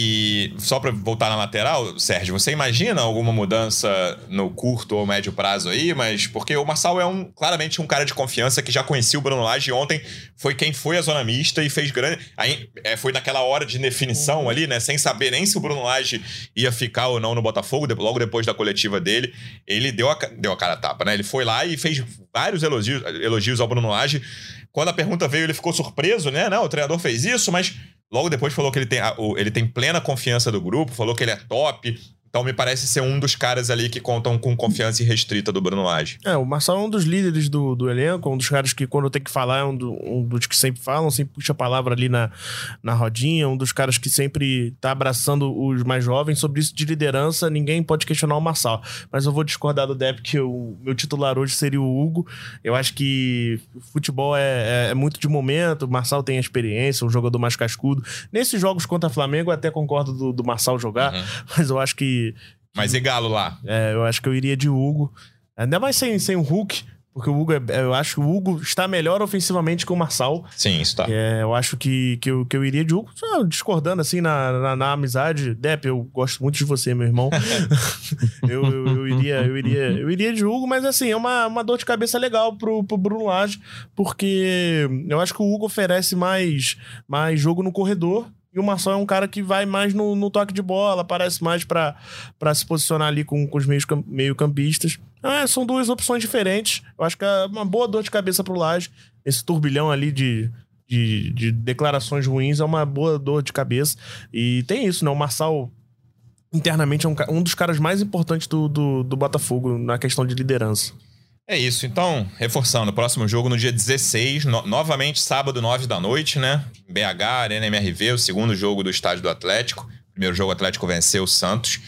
E só para voltar na lateral, Sérgio, você imagina alguma mudança no curto ou médio prazo aí? Mas porque o Marçal é um claramente um cara de confiança que já conhecia o Bruno Lage ontem foi quem foi a zona mista e fez grande. Aí é, foi naquela hora de definição ali, né? Sem saber nem se o Bruno Lage ia ficar ou não no Botafogo, logo depois da coletiva dele, ele deu a, deu a cara a tapa, né? Ele foi lá e fez vários elogios, elogios ao Bruno Lage. Quando a pergunta veio, ele ficou surpreso, né? Não, o treinador fez isso, mas Logo depois falou que ele tem, ele tem plena confiança do grupo, falou que ele é top. Então me parece ser um dos caras ali que contam com confiança irrestrita do Bruno Lage. É, o Marçal é um dos líderes do, do elenco, um dos caras que quando tem que falar é um, do, um dos que sempre falam, sempre puxa a palavra ali na, na rodinha, um dos caras que sempre tá abraçando os mais jovens. Sobre isso de liderança, ninguém pode questionar o Marçal. Mas eu vou discordar do Depp que o meu titular hoje seria o Hugo. Eu acho que futebol é, é, é muito de momento, o Marçal tem a experiência, um jogador mais cascudo. Nesses jogos contra o Flamengo, eu até concordo do, do Marçal jogar, uhum. mas eu acho que mas e Galo lá? É, eu acho que eu iria de Hugo. Ainda mais sem, sem o Hulk, porque o Hugo, é, eu acho que o Hugo está melhor ofensivamente que o Marçal. Sim, isso tá. É, eu acho que, que, eu, que eu iria de Hugo. Só discordando assim na, na, na amizade. Depp, eu gosto muito de você, meu irmão. eu, eu, eu, iria, eu, iria, eu iria de Hugo, mas assim, é uma, uma dor de cabeça legal pro, pro Bruno Lage, porque eu acho que o Hugo oferece mais, mais jogo no corredor E o Marçal é um cara que vai mais no, no toque de bola, aparece mais para se posicionar ali com, com os meios, meio-campistas. Então, é, são duas opções diferentes. Eu acho que é uma boa dor de cabeça pro Laje. Esse turbilhão ali de, de, de, declarações ruins é uma boa dor de cabeça. E tem isso, né? O Marçal, internamente, é um, um dos caras mais importantes do, do, do Botafogo na questão de liderança. É isso. Então, reforçando, próximo jogo no dia 16, no, novamente sábado, 9 da noite, né? BH, Arena MRV, o segundo jogo do estádio do Atlético. Primeiro jogo, o Atlético venceu o Santos.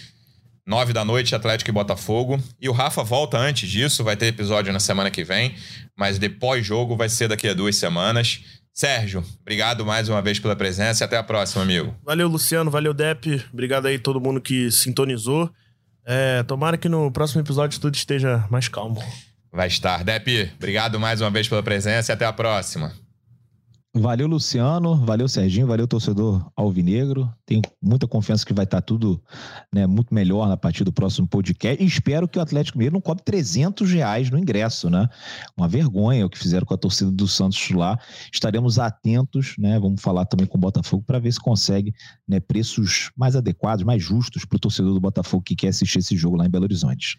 9 da noite, Atlético e Botafogo. E o Rafa volta antes disso, vai ter episódio na semana que vem, mas depois jogo vai ser daqui a duas semanas. Sérgio, obrigado mais uma vez pela presença e até a próxima, amigo. Valeu, Luciano, valeu, Dep. Obrigado aí todo mundo que sintonizou. É, tomara que no próximo episódio tudo esteja mais calmo. Vai estar. Depp, obrigado mais uma vez pela presença e até a próxima. Valeu, Luciano. Valeu, Serginho. Valeu, torcedor Alvinegro. Tenho muita confiança que vai estar tudo né, muito melhor na partir do próximo podcast. E espero que o Atlético Mineiro não cobre 300 reais no ingresso, né? Uma vergonha o que fizeram com a torcida do Santos lá. Estaremos atentos, né? Vamos falar também com o Botafogo para ver se consegue né, preços mais adequados, mais justos para o torcedor do Botafogo que quer assistir esse jogo lá em Belo Horizonte.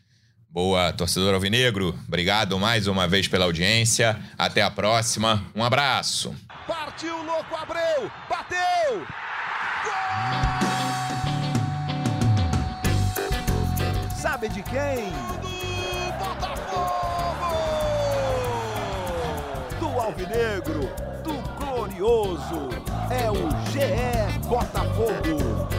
Boa, torcedor Alvinegro. Obrigado mais uma vez pela audiência. Até a próxima. Um abraço. Partiu, louco, Abreu! Bateu! Gol! Sabe de quem? Do Botafogo! Do Alvinegro, do Glorioso. É o GE Botafogo.